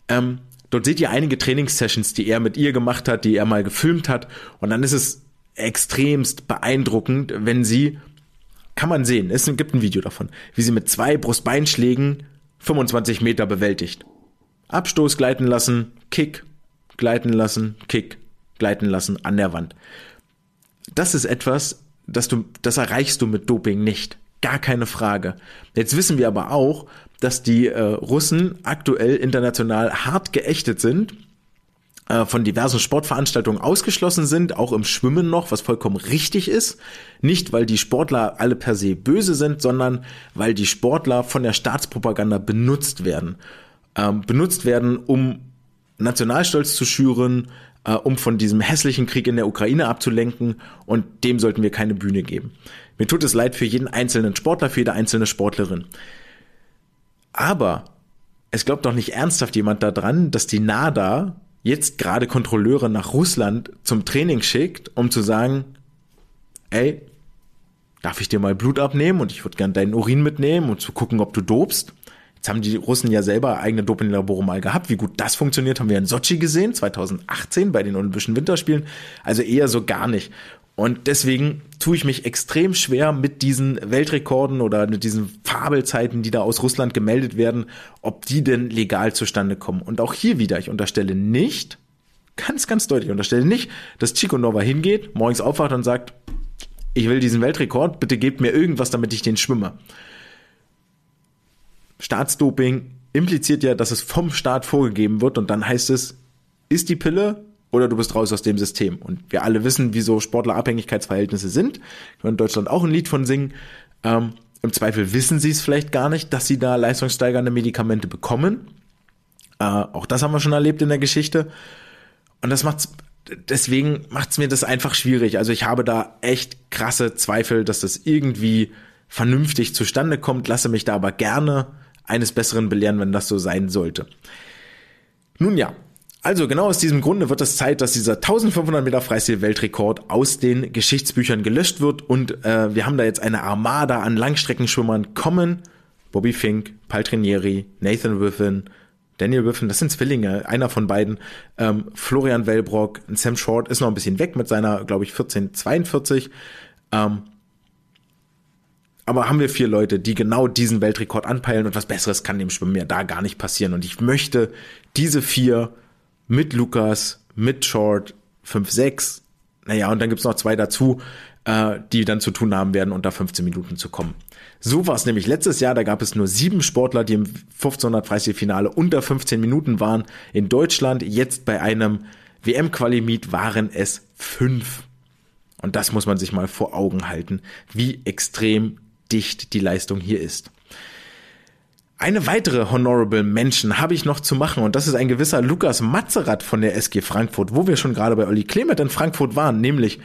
Ähm, dort seht ihr einige Trainingssessions, die er mit ihr gemacht hat, die er mal gefilmt hat. Und dann ist es extremst beeindruckend, wenn sie, kann man sehen, es gibt ein Video davon, wie sie mit zwei Brustbeinschlägen 25 Meter bewältigt. Abstoß gleiten lassen, Kick, gleiten lassen, Kick, gleiten lassen an der Wand. Das ist etwas, das du, das erreichst du mit Doping nicht. Gar keine Frage. Jetzt wissen wir aber auch, dass die äh, Russen aktuell international hart geächtet sind von diversen Sportveranstaltungen ausgeschlossen sind, auch im Schwimmen noch, was vollkommen richtig ist. Nicht, weil die Sportler alle per se böse sind, sondern weil die Sportler von der Staatspropaganda benutzt werden. Ähm, benutzt werden, um Nationalstolz zu schüren, äh, um von diesem hässlichen Krieg in der Ukraine abzulenken und dem sollten wir keine Bühne geben. Mir tut es leid für jeden einzelnen Sportler, für jede einzelne Sportlerin. Aber es glaubt doch nicht ernsthaft jemand daran, dass die NADA jetzt gerade Kontrolleure nach Russland zum Training schickt, um zu sagen, ey, darf ich dir mal Blut abnehmen und ich würde gern deinen Urin mitnehmen und zu gucken, ob du dobst. Jetzt haben die Russen ja selber eigene Dopinglabore mal gehabt. Wie gut das funktioniert, haben wir in Sochi gesehen, 2018 bei den Olympischen Winterspielen. Also eher so gar nicht. Und deswegen tue ich mich extrem schwer mit diesen Weltrekorden oder mit diesen Fabelzeiten, die da aus Russland gemeldet werden, ob die denn legal zustande kommen. Und auch hier wieder, ich unterstelle nicht, ganz, ganz deutlich unterstelle nicht, dass Chico Nova hingeht, morgens aufwacht und sagt, ich will diesen Weltrekord, bitte gebt mir irgendwas, damit ich den schwimme. Staatsdoping impliziert ja, dass es vom Staat vorgegeben wird und dann heißt es, ist die Pille oder du bist raus aus dem System. Und wir alle wissen, wie so Sportlerabhängigkeitsverhältnisse sind. Kann in Deutschland auch ein Lied von singen. Ähm, Im Zweifel wissen sie es vielleicht gar nicht, dass sie da leistungssteigernde Medikamente bekommen. Äh, auch das haben wir schon erlebt in der Geschichte. Und das macht's, deswegen macht's mir das einfach schwierig. Also ich habe da echt krasse Zweifel, dass das irgendwie vernünftig zustande kommt, lasse mich da aber gerne eines Besseren belehren, wenn das so sein sollte. Nun ja, also genau aus diesem Grunde wird es Zeit, dass dieser 1500 Meter Freistil-Weltrekord aus den Geschichtsbüchern gelöscht wird und äh, wir haben da jetzt eine Armada an Langstreckenschwimmern kommen. Bobby Fink, Paltrinieri, Nathan Whiffen, Daniel Whiffen, das sind Zwillinge, einer von beiden. Ähm, Florian Wellbrock, Sam Short ist noch ein bisschen weg mit seiner, glaube ich, 1442. Ähm, aber haben wir vier Leute, die genau diesen Weltrekord anpeilen und was Besseres kann dem Schwimmen ja da gar nicht passieren. Und ich möchte diese vier mit Lukas, mit Short 5-6. Naja, und dann gibt's noch zwei dazu, äh, die dann zu tun haben werden, unter 15 Minuten zu kommen. So war es nämlich letztes Jahr, da gab es nur sieben Sportler, die im 1500 Freistilfinale unter 15 Minuten waren. In Deutschland jetzt bei einem WM-Quali-Meet waren es fünf. Und das muss man sich mal vor Augen halten, wie extrem dicht die Leistung hier ist. Eine weitere Honorable Mention habe ich noch zu machen und das ist ein gewisser Lukas Mazerat von der SG Frankfurt, wo wir schon gerade bei Olli Clement in Frankfurt waren, nämlich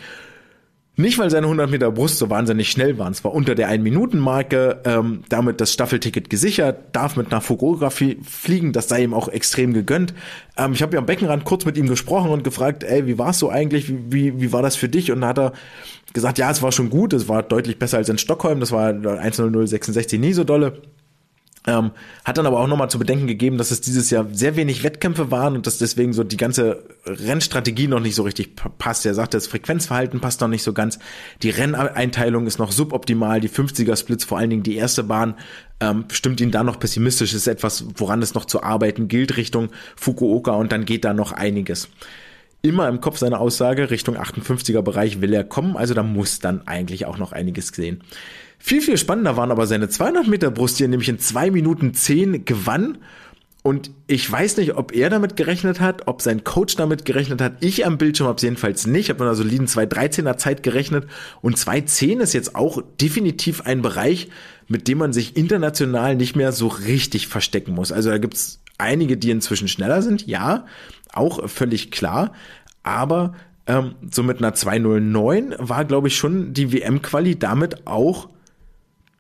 Nicht, weil seine 100 Meter Brust so wahnsinnig schnell waren. Es war unter der 1-Minuten-Marke, ähm, damit das Staffelticket gesichert, darf mit nach Fukuoka fliegen, das sei ihm auch extrem gegönnt. Ähm, ich habe ja am Beckenrand kurz mit ihm gesprochen und gefragt, ey, wie war es so eigentlich, wie, wie, wie war das für dich? Und da hat er gesagt, ja, es war schon gut, es war deutlich besser als in Stockholm, das war 1.0066 nie so dolle. Ähm, hat dann aber auch nochmal zu bedenken gegeben, dass es dieses Jahr sehr wenig Wettkämpfe waren und dass deswegen so die ganze Rennstrategie noch nicht so richtig passt. Er sagte, das Frequenzverhalten passt noch nicht so ganz. Die Renneinteilung ist noch suboptimal. Die 50er-Splits, vor allen Dingen die erste Bahn, ähm, stimmt ihn da noch pessimistisch. Ist etwas, woran es noch zu arbeiten gilt Richtung Fukuoka und dann geht da noch einiges. Immer im Kopf seine Aussage, Richtung 58er Bereich will er kommen, also da muss dann eigentlich auch noch einiges sehen. Viel, viel spannender waren aber seine 200 Meter Brust, die er nämlich in 2 Minuten 10 gewann. Und ich weiß nicht, ob er damit gerechnet hat, ob sein Coach damit gerechnet hat. Ich am Bildschirm habe es jedenfalls nicht. Ich habe mit einer soliden 2.13er Zeit gerechnet. Und 2.10 ist jetzt auch definitiv ein Bereich, mit dem man sich international nicht mehr so richtig verstecken muss. Also da gibt's einige, die inzwischen schneller sind, ja, auch völlig klar. Aber ähm, so mit einer 2.09 war, glaube ich, schon die WM-Quali damit auch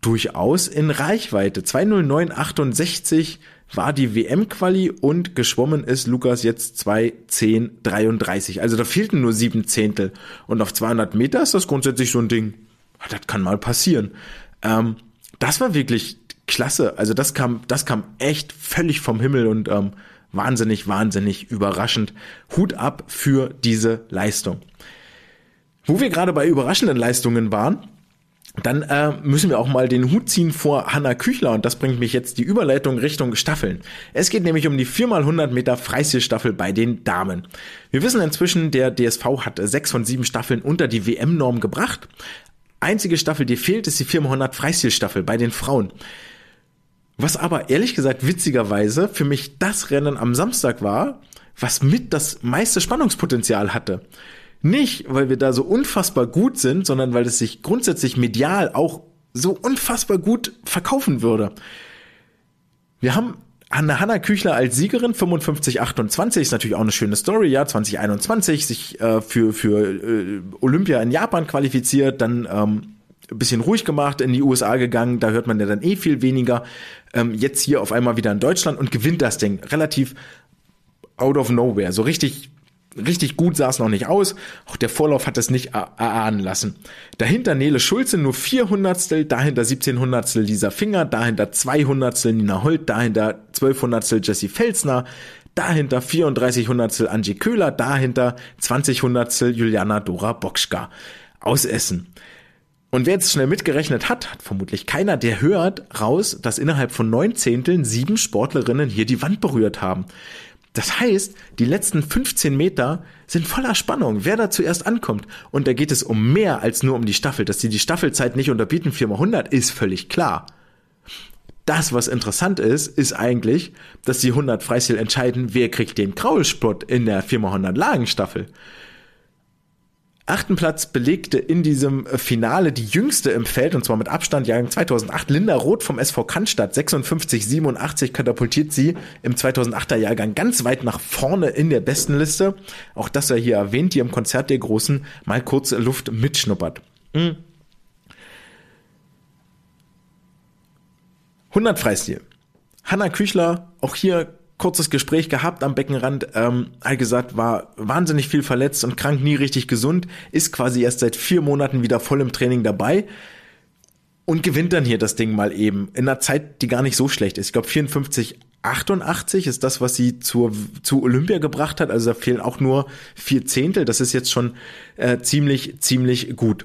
durchaus in Reichweite. 20968 war die WM-Quali und geschwommen ist Lukas jetzt 21033. Also da fehlten nur sieben Zehntel. Und auf 200 Meter ist das grundsätzlich so ein Ding. Das kann mal passieren. Ähm, das war wirklich klasse. Also das kam, das kam echt völlig vom Himmel und ähm, wahnsinnig, wahnsinnig überraschend. Hut ab für diese Leistung. Wo wir gerade bei überraschenden Leistungen waren, dann äh, müssen wir auch mal den Hut ziehen vor Hanna Küchler und das bringt mich jetzt die Überleitung Richtung Staffeln. Es geht nämlich um die 4x100 Meter Freistilstaffel bei den Damen. Wir wissen inzwischen, der DSV hat sechs von sieben Staffeln unter die WM-Norm gebracht. Einzige Staffel, die fehlt, ist die 4x100 Freistilstaffel bei den Frauen. Was aber ehrlich gesagt witzigerweise für mich das Rennen am Samstag war, was mit das meiste Spannungspotenzial hatte. Nicht, weil wir da so unfassbar gut sind, sondern weil es sich grundsätzlich medial auch so unfassbar gut verkaufen würde. Wir haben Anne Hanna Küchler als Siegerin 55-28 ist natürlich auch eine schöne Story, ja, 2021 sich äh, für für äh, Olympia in Japan qualifiziert, dann ähm, ein bisschen ruhig gemacht, in die USA gegangen, da hört man ja dann eh viel weniger. Ähm, jetzt hier auf einmal wieder in Deutschland und gewinnt das Ding relativ out of nowhere, so richtig richtig gut sah es noch nicht aus. Auch der Vorlauf hat es nicht erahnen lassen. Dahinter Nele Schulze nur 4 Hundertstel, dahinter 17 Hundertstel Lisa Finger, dahinter 2 Hundertstel Nina Holt, dahinter 12 Hundertstel Jessie Felsner, dahinter 34 Hundertstel Angie Köhler, dahinter 20 Hundertstel Juliana Dora Bokschka aus Essen. Und wer jetzt schnell mitgerechnet hat, hat vermutlich keiner, der hört raus, dass innerhalb von neun Zehnteln sieben Sportlerinnen hier die Wand berührt haben. Das heißt, die letzten 15 Meter sind voller Spannung, wer da zuerst ankommt. Und da geht es um mehr als nur um die Staffel. Dass sie die Staffelzeit nicht unterbieten, 4x100, ist völlig klar. Das, was interessant ist, ist eigentlich, dass die 100 Freistil entscheiden, wer kriegt den Kraulspot in der 4x100 Lagenstaffel. Achten Platz belegte in diesem Finale die jüngste im Feld, und zwar mit Abstand, Jahrgang 2008, Linda Roth vom SV Cannstatt, 56-87 katapultiert sie im 2008er Jahrgang ganz weit nach vorne in der besten. Auch das sei hier erwähnt, die im Konzert der Großen mal kurz Luft mitschnuppert. Mhm. 100 Freistil. Hanna Küchler, auch hier kurzes Gespräch gehabt am Beckenrand, ähm, hat gesagt, war wahnsinnig viel verletzt und krank, nie richtig gesund, ist quasi erst seit vier Monaten wieder voll im Training dabei und gewinnt dann hier das Ding mal eben in einer Zeit, die gar nicht so schlecht ist. Ich glaube 54 88 ist das, was sie zur, zu Olympia gebracht hat. Also da fehlen auch nur vier Zehntel. Das ist jetzt schon äh, ziemlich, ziemlich gut.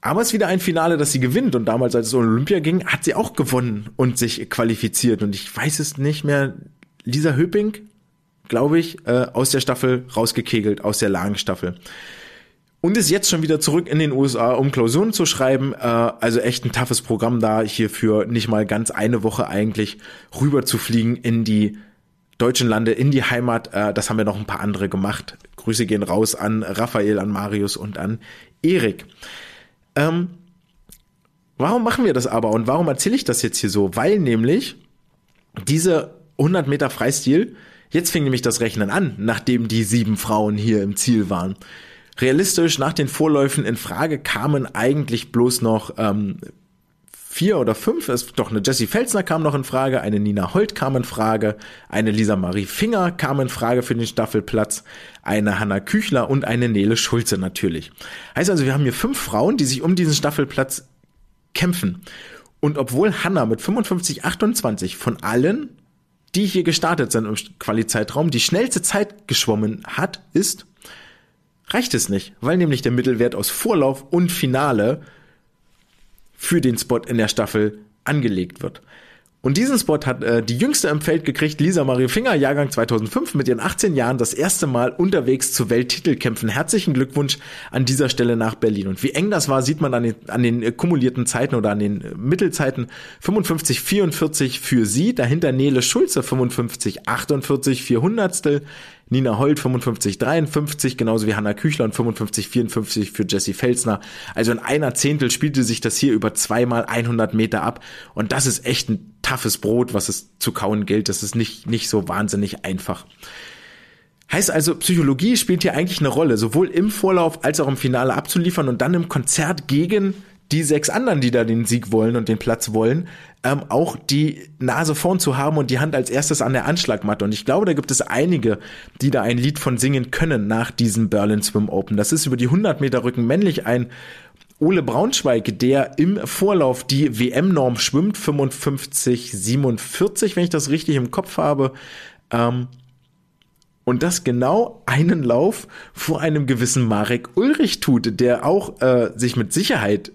Aber es ist wieder ein Finale, das sie gewinnt. Und damals, als es um Olympia ging, hat sie auch gewonnen und sich qualifiziert. Und ich weiß es nicht mehr Lisa Höping, glaube ich, äh, aus der Staffel rausgekegelt, aus der Lagenstaffel. Und ist jetzt schon wieder zurück in den USA, um Klausuren zu schreiben. Äh, also echt ein toughes Programm da, hier für nicht mal ganz eine Woche eigentlich rüber zu fliegen in die deutschen Lande, in die Heimat. Äh, das haben wir noch ein paar andere gemacht. Grüße gehen raus an Raphael, an Marius und an Erik. Ähm, warum machen wir das aber und warum erzähle ich das jetzt hier so? Weil nämlich diese 100 Meter Freistil. Jetzt fing nämlich das Rechnen an, nachdem die sieben Frauen hier im Ziel waren. Realistisch nach den Vorläufen in Frage kamen eigentlich bloß noch ähm, vier oder fünf, es, doch eine Jessie Felsner kam noch in Frage, eine Nina Holt kam in Frage, eine Lisa Marie Finger kam in Frage für den Staffelplatz, eine Hanna Küchler und eine Nele Schulze natürlich. Heißt also, wir haben hier fünf Frauen, die sich um diesen Staffelplatz kämpfen. Und obwohl Hanna mit 55, 28 von allen, die hier gestartet sind im Quali-Zeitraum, die schnellste Zeit geschwommen hat, ist, reicht es nicht, weil nämlich der Mittelwert aus Vorlauf und Finale für den Spot in der Staffel angelegt wird. Und diesen Spot hat äh, die jüngste im Feld gekriegt, Lisa Marie Finger, Jahrgang 2005, mit ihren 18 Jahren das erste Mal unterwegs zu Welttitelkämpfen. Herzlichen Glückwunsch an dieser Stelle nach Berlin. Und wie eng das war, sieht man an den, an den äh, kumulierten Zeiten oder an den äh, Mittelzeiten. 55, 44 für sie, dahinter Nele Schulze 55, 48, 400. Nina Holt 55, 53, genauso wie Hanna Küchler und 55, 54 für Jesse Felsner. Also in einer Zehntel spielte sich das hier über zweimal 100 Meter ab und das ist echt ein toughes Brot, was es zu kauen gilt. Das ist nicht, nicht so wahnsinnig einfach. Heißt also, Psychologie spielt hier eigentlich eine Rolle, sowohl im Vorlauf als auch im Finale abzuliefern und dann im Konzert gegen die sechs anderen, die da den Sieg wollen und den Platz wollen, ähm, auch die Nase vorn zu haben und die Hand als erstes an der Anschlagmatte. Und ich glaube, da gibt es einige, die da ein Lied von singen können nach diesem Berlin Swim Open. Das ist über die 100 Meter Rücken männlich ein Ole Braunschweig, der im Vorlauf die WM-Norm schwimmt, 55, 47, wenn ich das richtig im Kopf habe. Ähm, und das genau einen Lauf vor einem gewissen Marek Ulrich tut, der auch äh, sich mit Sicherheit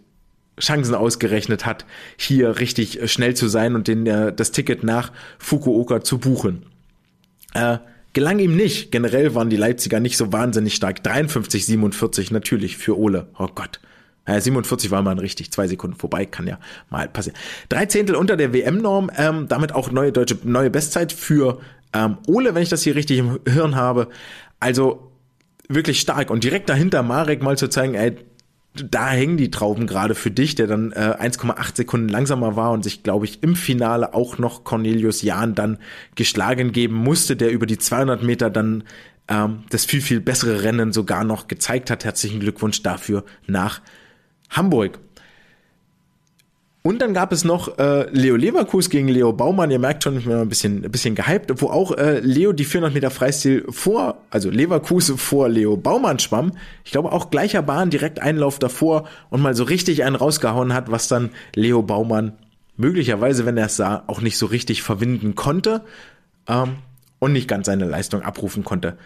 Chancen ausgerechnet hat, hier richtig äh, schnell zu sein und den, äh, das Ticket nach Fukuoka zu buchen. Äh, gelang ihm nicht. Generell waren die Leipziger nicht so wahnsinnig stark. 53, 47 natürlich für Ole. Oh Gott. Ja, 47 war mal richtig, zwei Sekunden vorbei, kann ja mal passieren. Drei Zehntel unter der WM-Norm, ähm, damit auch neue deutsche, neue Bestzeit für ähm, Ole, wenn ich das hier richtig im Hirn habe. Also wirklich stark. Und direkt dahinter Marek mal zu zeigen, ey, da hängen die Trauben gerade für dich, der dann äh, 1,8 Sekunden langsamer war und sich, glaube ich, im Finale auch noch Cornelius Jahn dann geschlagen geben musste, der über die 200 Meter dann ähm, das viel, viel bessere Rennen sogar noch gezeigt hat. Herzlichen Glückwunsch dafür nach Hamburg. Und dann gab es noch äh, Leo Leverkus gegen Leo Baumann. Ihr merkt schon, ich bin ein bisschen, ein bisschen gehypt, wo auch äh, Leo die 400 Meter Freistil vor, also Leverkus vor Leo Baumann schwamm. Ich glaube auch gleicher Bahn, direkt Einlauf davor und mal so richtig einen rausgehauen hat, was dann Leo Baumann möglicherweise, wenn er es sah, auch nicht so richtig verwinden konnte ähm, und nicht ganz seine Leistung abrufen konnte.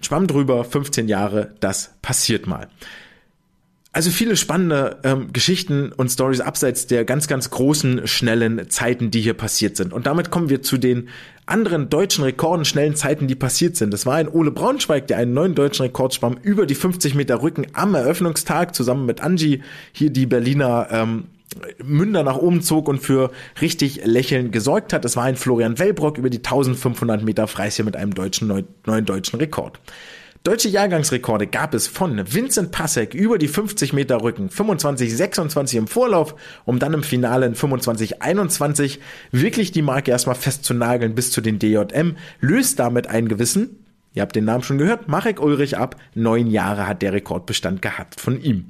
Schwamm drüber, 15 Jahre, das passiert mal. Also viele spannende ähm, Geschichten und Stories abseits der ganz, ganz großen, schnellen Zeiten, die hier passiert sind. Und damit kommen wir zu den anderen deutschen Rekorden, schnellen Zeiten, die passiert sind. Das war ein Ole Braunschweig, der einen neuen deutschen Rekord schwamm über die 50 Meter Rücken am Eröffnungstag zusammen mit Angie hier die Berliner ähm, Münder nach oben zog und für richtig Lächeln gesorgt hat. Das war ein Florian Wellbrock über die 1500 Meter Freistil mit einem deutschen, neuen deutschen Rekord. Deutsche Jahrgangsrekorde gab es von Vincent Passek über die 50 Meter Rücken, 25, 26 im Vorlauf, um dann im Finale in 25, 21 wirklich die Marke erstmal festzunageln bis zu den DJM, löst damit einen gewissen, ihr habt den Namen schon gehört, Marek Ulrich ab, neun Jahre hat der Rekordbestand gehabt von ihm.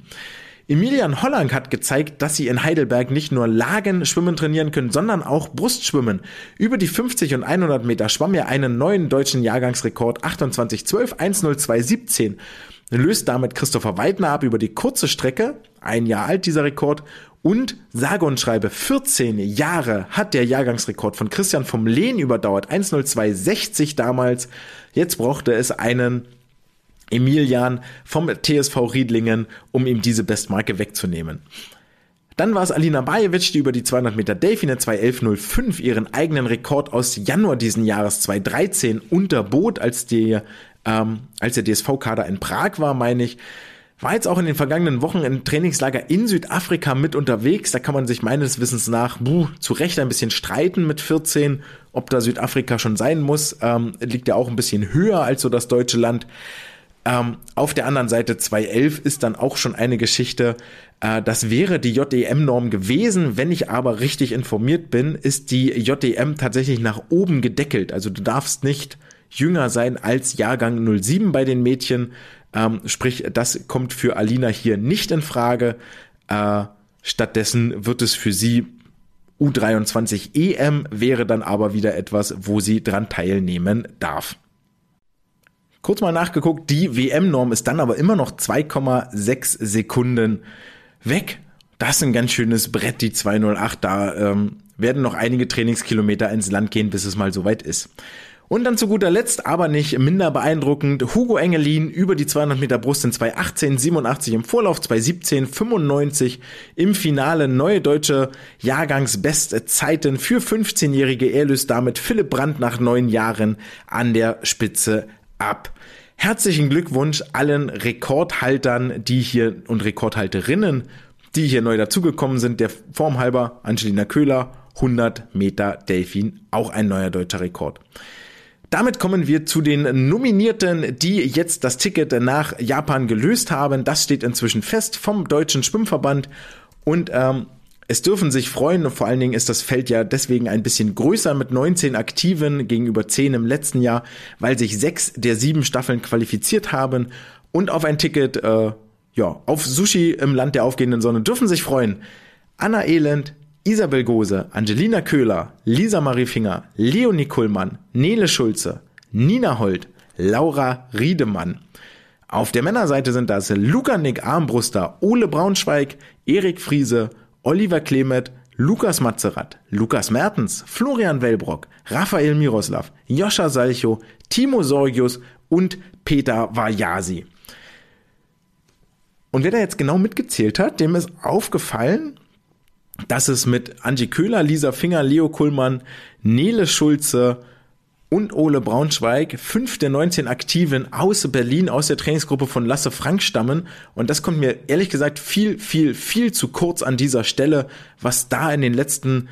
Emilian Holland hat gezeigt, dass sie in Heidelberg nicht nur Lagenschwimmen trainieren können, sondern auch Brustschwimmen. Über die 50 und 100 Meter schwamm er einen neuen deutschen Jahrgangsrekord 28,12, 102,17. Löst damit Christopher Weidner ab über die kurze Strecke, ein Jahr alt dieser Rekord, und sage und schreibe 14 Jahre hat der Jahrgangsrekord von Christian vom Lehn überdauert, 102,60 damals. Jetzt brauchte es einen Emilian vom TSV Riedlingen, um ihm diese Bestmarke wegzunehmen. Dann war es Alina Bajevic, die über die 200 Meter Delfine 211.05 ihren eigenen Rekord aus Januar diesen Jahres 2013 unterbot, als, die, ähm, als der DSV-Kader in Prag war, meine ich. War jetzt auch in den vergangenen Wochen im Trainingslager in Südafrika mit unterwegs. Da kann man sich meines Wissens nach buh, zu Recht ein bisschen streiten mit 14, ob da Südafrika schon sein muss. Ähm, liegt ja auch ein bisschen höher als so das deutsche Land. Ähm, auf der anderen Seite 211 ist dann auch schon eine Geschichte, äh, das wäre die JDM-Norm gewesen. Wenn ich aber richtig informiert bin, ist die JDM tatsächlich nach oben gedeckelt. Also du darfst nicht jünger sein als Jahrgang 07 bei den Mädchen. Ähm, sprich, das kommt für Alina hier nicht in Frage. Äh, stattdessen wird es für sie U23 EM wäre dann aber wieder etwas, wo sie dran teilnehmen darf. Kurz mal nachgeguckt, die WM-Norm ist dann aber immer noch 2,6 Sekunden weg. Das ist ein ganz schönes Brett, die 208. Da ähm, werden noch einige Trainingskilometer ins Land gehen, bis es mal soweit ist. Und dann zu guter Letzt, aber nicht minder beeindruckend, Hugo Engelin über die 200 Meter Brust in 218, 87 im Vorlauf, 217, 95 im Finale. Neue deutsche Jahrgangsbestzeiten für 15-jährige. Er löst damit Philipp Brandt nach neun Jahren an der Spitze ab. Herzlichen Glückwunsch allen Rekordhaltern, die hier und Rekordhalterinnen, die hier neu dazugekommen sind. Der Form halber Angelina Köhler, 100 Meter Delfin, auch ein neuer deutscher Rekord. Damit kommen wir zu den Nominierten, die jetzt das Ticket nach Japan gelöst haben. Das steht inzwischen fest vom Deutschen Schwimmverband und ähm, es dürfen sich freuen und vor allen Dingen ist das Feld ja deswegen ein bisschen größer mit 19 Aktiven gegenüber 10 im letzten Jahr, weil sich sechs der sieben Staffeln qualifiziert haben und auf ein Ticket, äh, ja, auf Sushi im Land der aufgehenden Sonne dürfen sich freuen. Anna Elend, Isabel Gose, Angelina Köhler, Lisa Marie Finger, Leonie Kuhlmann, Nele Schulze, Nina Holt, Laura Riedemann. Auf der Männerseite sind das Luca Nick Armbruster, Ole Braunschweig, Erik Friese, Oliver Klemet, Lukas Mazerat, Lukas Mertens, Florian Wellbrock, Raphael Miroslav, Joscha Salcho, Timo Sorgius und Peter Vajasi. Und wer da jetzt genau mitgezählt hat, dem ist aufgefallen, dass es mit Angie Köhler, Lisa Finger, Leo Kuhlmann, Nele Schulze und Ole Braunschweig, fünf der 19 Aktiven aus Berlin, aus der Trainingsgruppe von Lasse Frank stammen. Und das kommt mir ehrlich gesagt viel, viel, viel zu kurz an dieser Stelle, was da in den letzten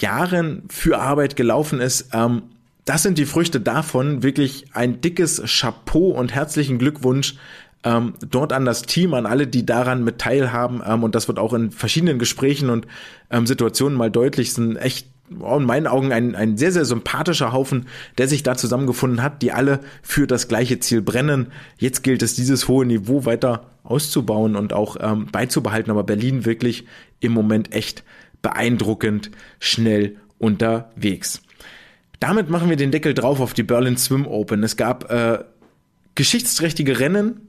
Jahren für Arbeit gelaufen ist. Ähm, das sind die Früchte davon. Wirklich ein dickes Chapeau und herzlichen Glückwunsch ähm, dort an das Team, an alle, die daran mit teilhaben. Ähm, und das wird auch in verschiedenen Gesprächen und ähm, Situationen mal deutlich. Sind echt in meinen Augen ein, ein sehr, sehr sympathischer Haufen, der sich da zusammengefunden hat, die alle für das gleiche Ziel brennen. Jetzt gilt es, dieses hohe Niveau weiter auszubauen und auch ähm, beizubehalten. Aber Berlin wirklich im Moment echt beeindruckend schnell unterwegs. Damit machen wir den Deckel drauf auf die Berlin Swim Open. Es gab äh, geschichtsträchtige Rennen,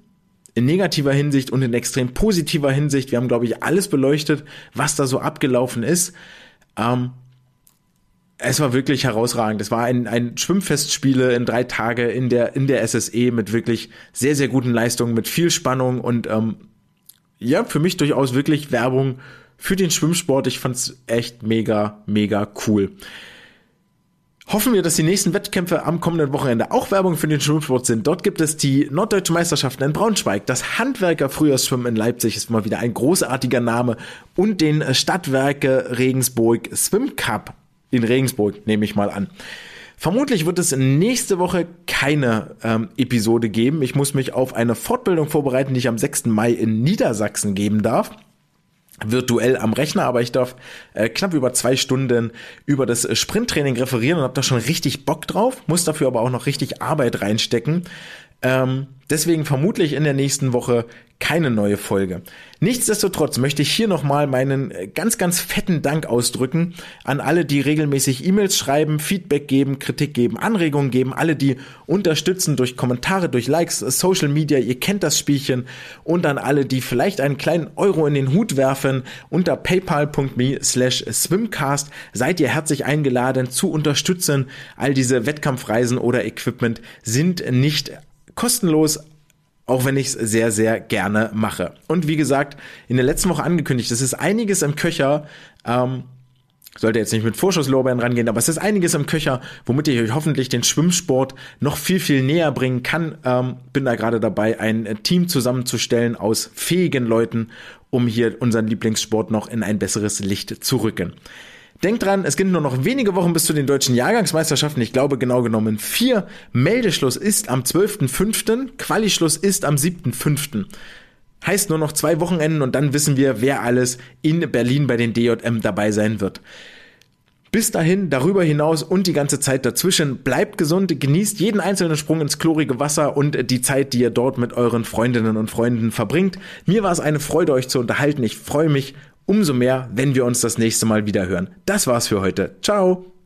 in negativer Hinsicht und in extrem positiver Hinsicht. Wir haben, glaube ich, alles beleuchtet, was da so abgelaufen ist. Ähm, es war wirklich herausragend. Es war ein, ein Schwimmfestspiele in drei Tage in der, in der SSE mit wirklich sehr, sehr guten Leistungen, mit viel Spannung und ähm, ja, für mich durchaus wirklich Werbung für den Schwimmsport. Ich fand's echt mega, mega cool hoffen wir, dass die nächsten Wettkämpfe am kommenden Wochenende auch Werbung für den Schwimmsport sind. Dort gibt es die Norddeutsche Meisterschaften in Braunschweig. Das Handwerker Frühjahrsschwimmen in Leipzig ist mal wieder ein großartiger Name. Und den Stadtwerke Regensburg Swim Cup in Regensburg, nehme ich mal an. Vermutlich wird es nächste Woche keine ähm, Episode geben. Ich muss mich auf eine Fortbildung vorbereiten, die ich am 6. Mai in Niedersachsen geben darf virtuell am Rechner, aber ich darf äh, knapp über zwei Stunden über das Sprinttraining referieren und habe da schon richtig Bock drauf, muss dafür aber auch noch richtig Arbeit reinstecken. Ähm, deswegen vermutlich in der nächsten Woche keine neue Folge. Nichtsdestotrotz möchte ich hier nochmal meinen äh, ganz, ganz fetten Dank ausdrücken an alle, die regelmäßig E-Mails schreiben, Feedback geben, Kritik geben, Anregungen geben, alle, die unterstützen durch Kommentare, durch Likes, Social Media, ihr kennt das Spielchen und an alle, die vielleicht einen kleinen Euro in den Hut werfen unter paypal.me slash swimcast seid ihr herzlich eingeladen zu unterstützen. All diese Wettkampfreisen oder Equipment sind nicht kostenlos, auch wenn ich es sehr, sehr gerne mache. Und wie gesagt, in der letzten Woche angekündigt, es ist einiges im Köcher. Ähm, sollte jetzt nicht mit Vorschusslorbeeren rangehen, aber es ist einiges im Köcher, womit ich euch hoffentlich den Schwimmsport noch viel, viel näher bringen kann. Ähm, bin da gerade dabei, ein Team zusammenzustellen aus fähigen Leuten, um hier unseren Lieblingssport noch in ein besseres Licht zu rücken. Denkt dran, es gibt nur noch wenige Wochen bis zu den deutschen Jahrgangsmeisterschaften. Ich glaube genau genommen vier. Meldeschluss ist am 12.05., Qualischluss ist am 7.05. Heißt nur noch zwei Wochenenden und dann wissen wir, wer alles in Berlin bei den DJM dabei sein wird. Bis dahin, darüber hinaus und die ganze Zeit dazwischen, bleibt gesund, genießt jeden einzelnen Sprung ins chlorige Wasser und die Zeit, die ihr dort mit euren Freundinnen und Freunden verbringt. Mir war es eine Freude, euch zu unterhalten. Ich freue mich Umso mehr, wenn wir uns das nächste Mal wieder hören. Das war's für heute. Ciao!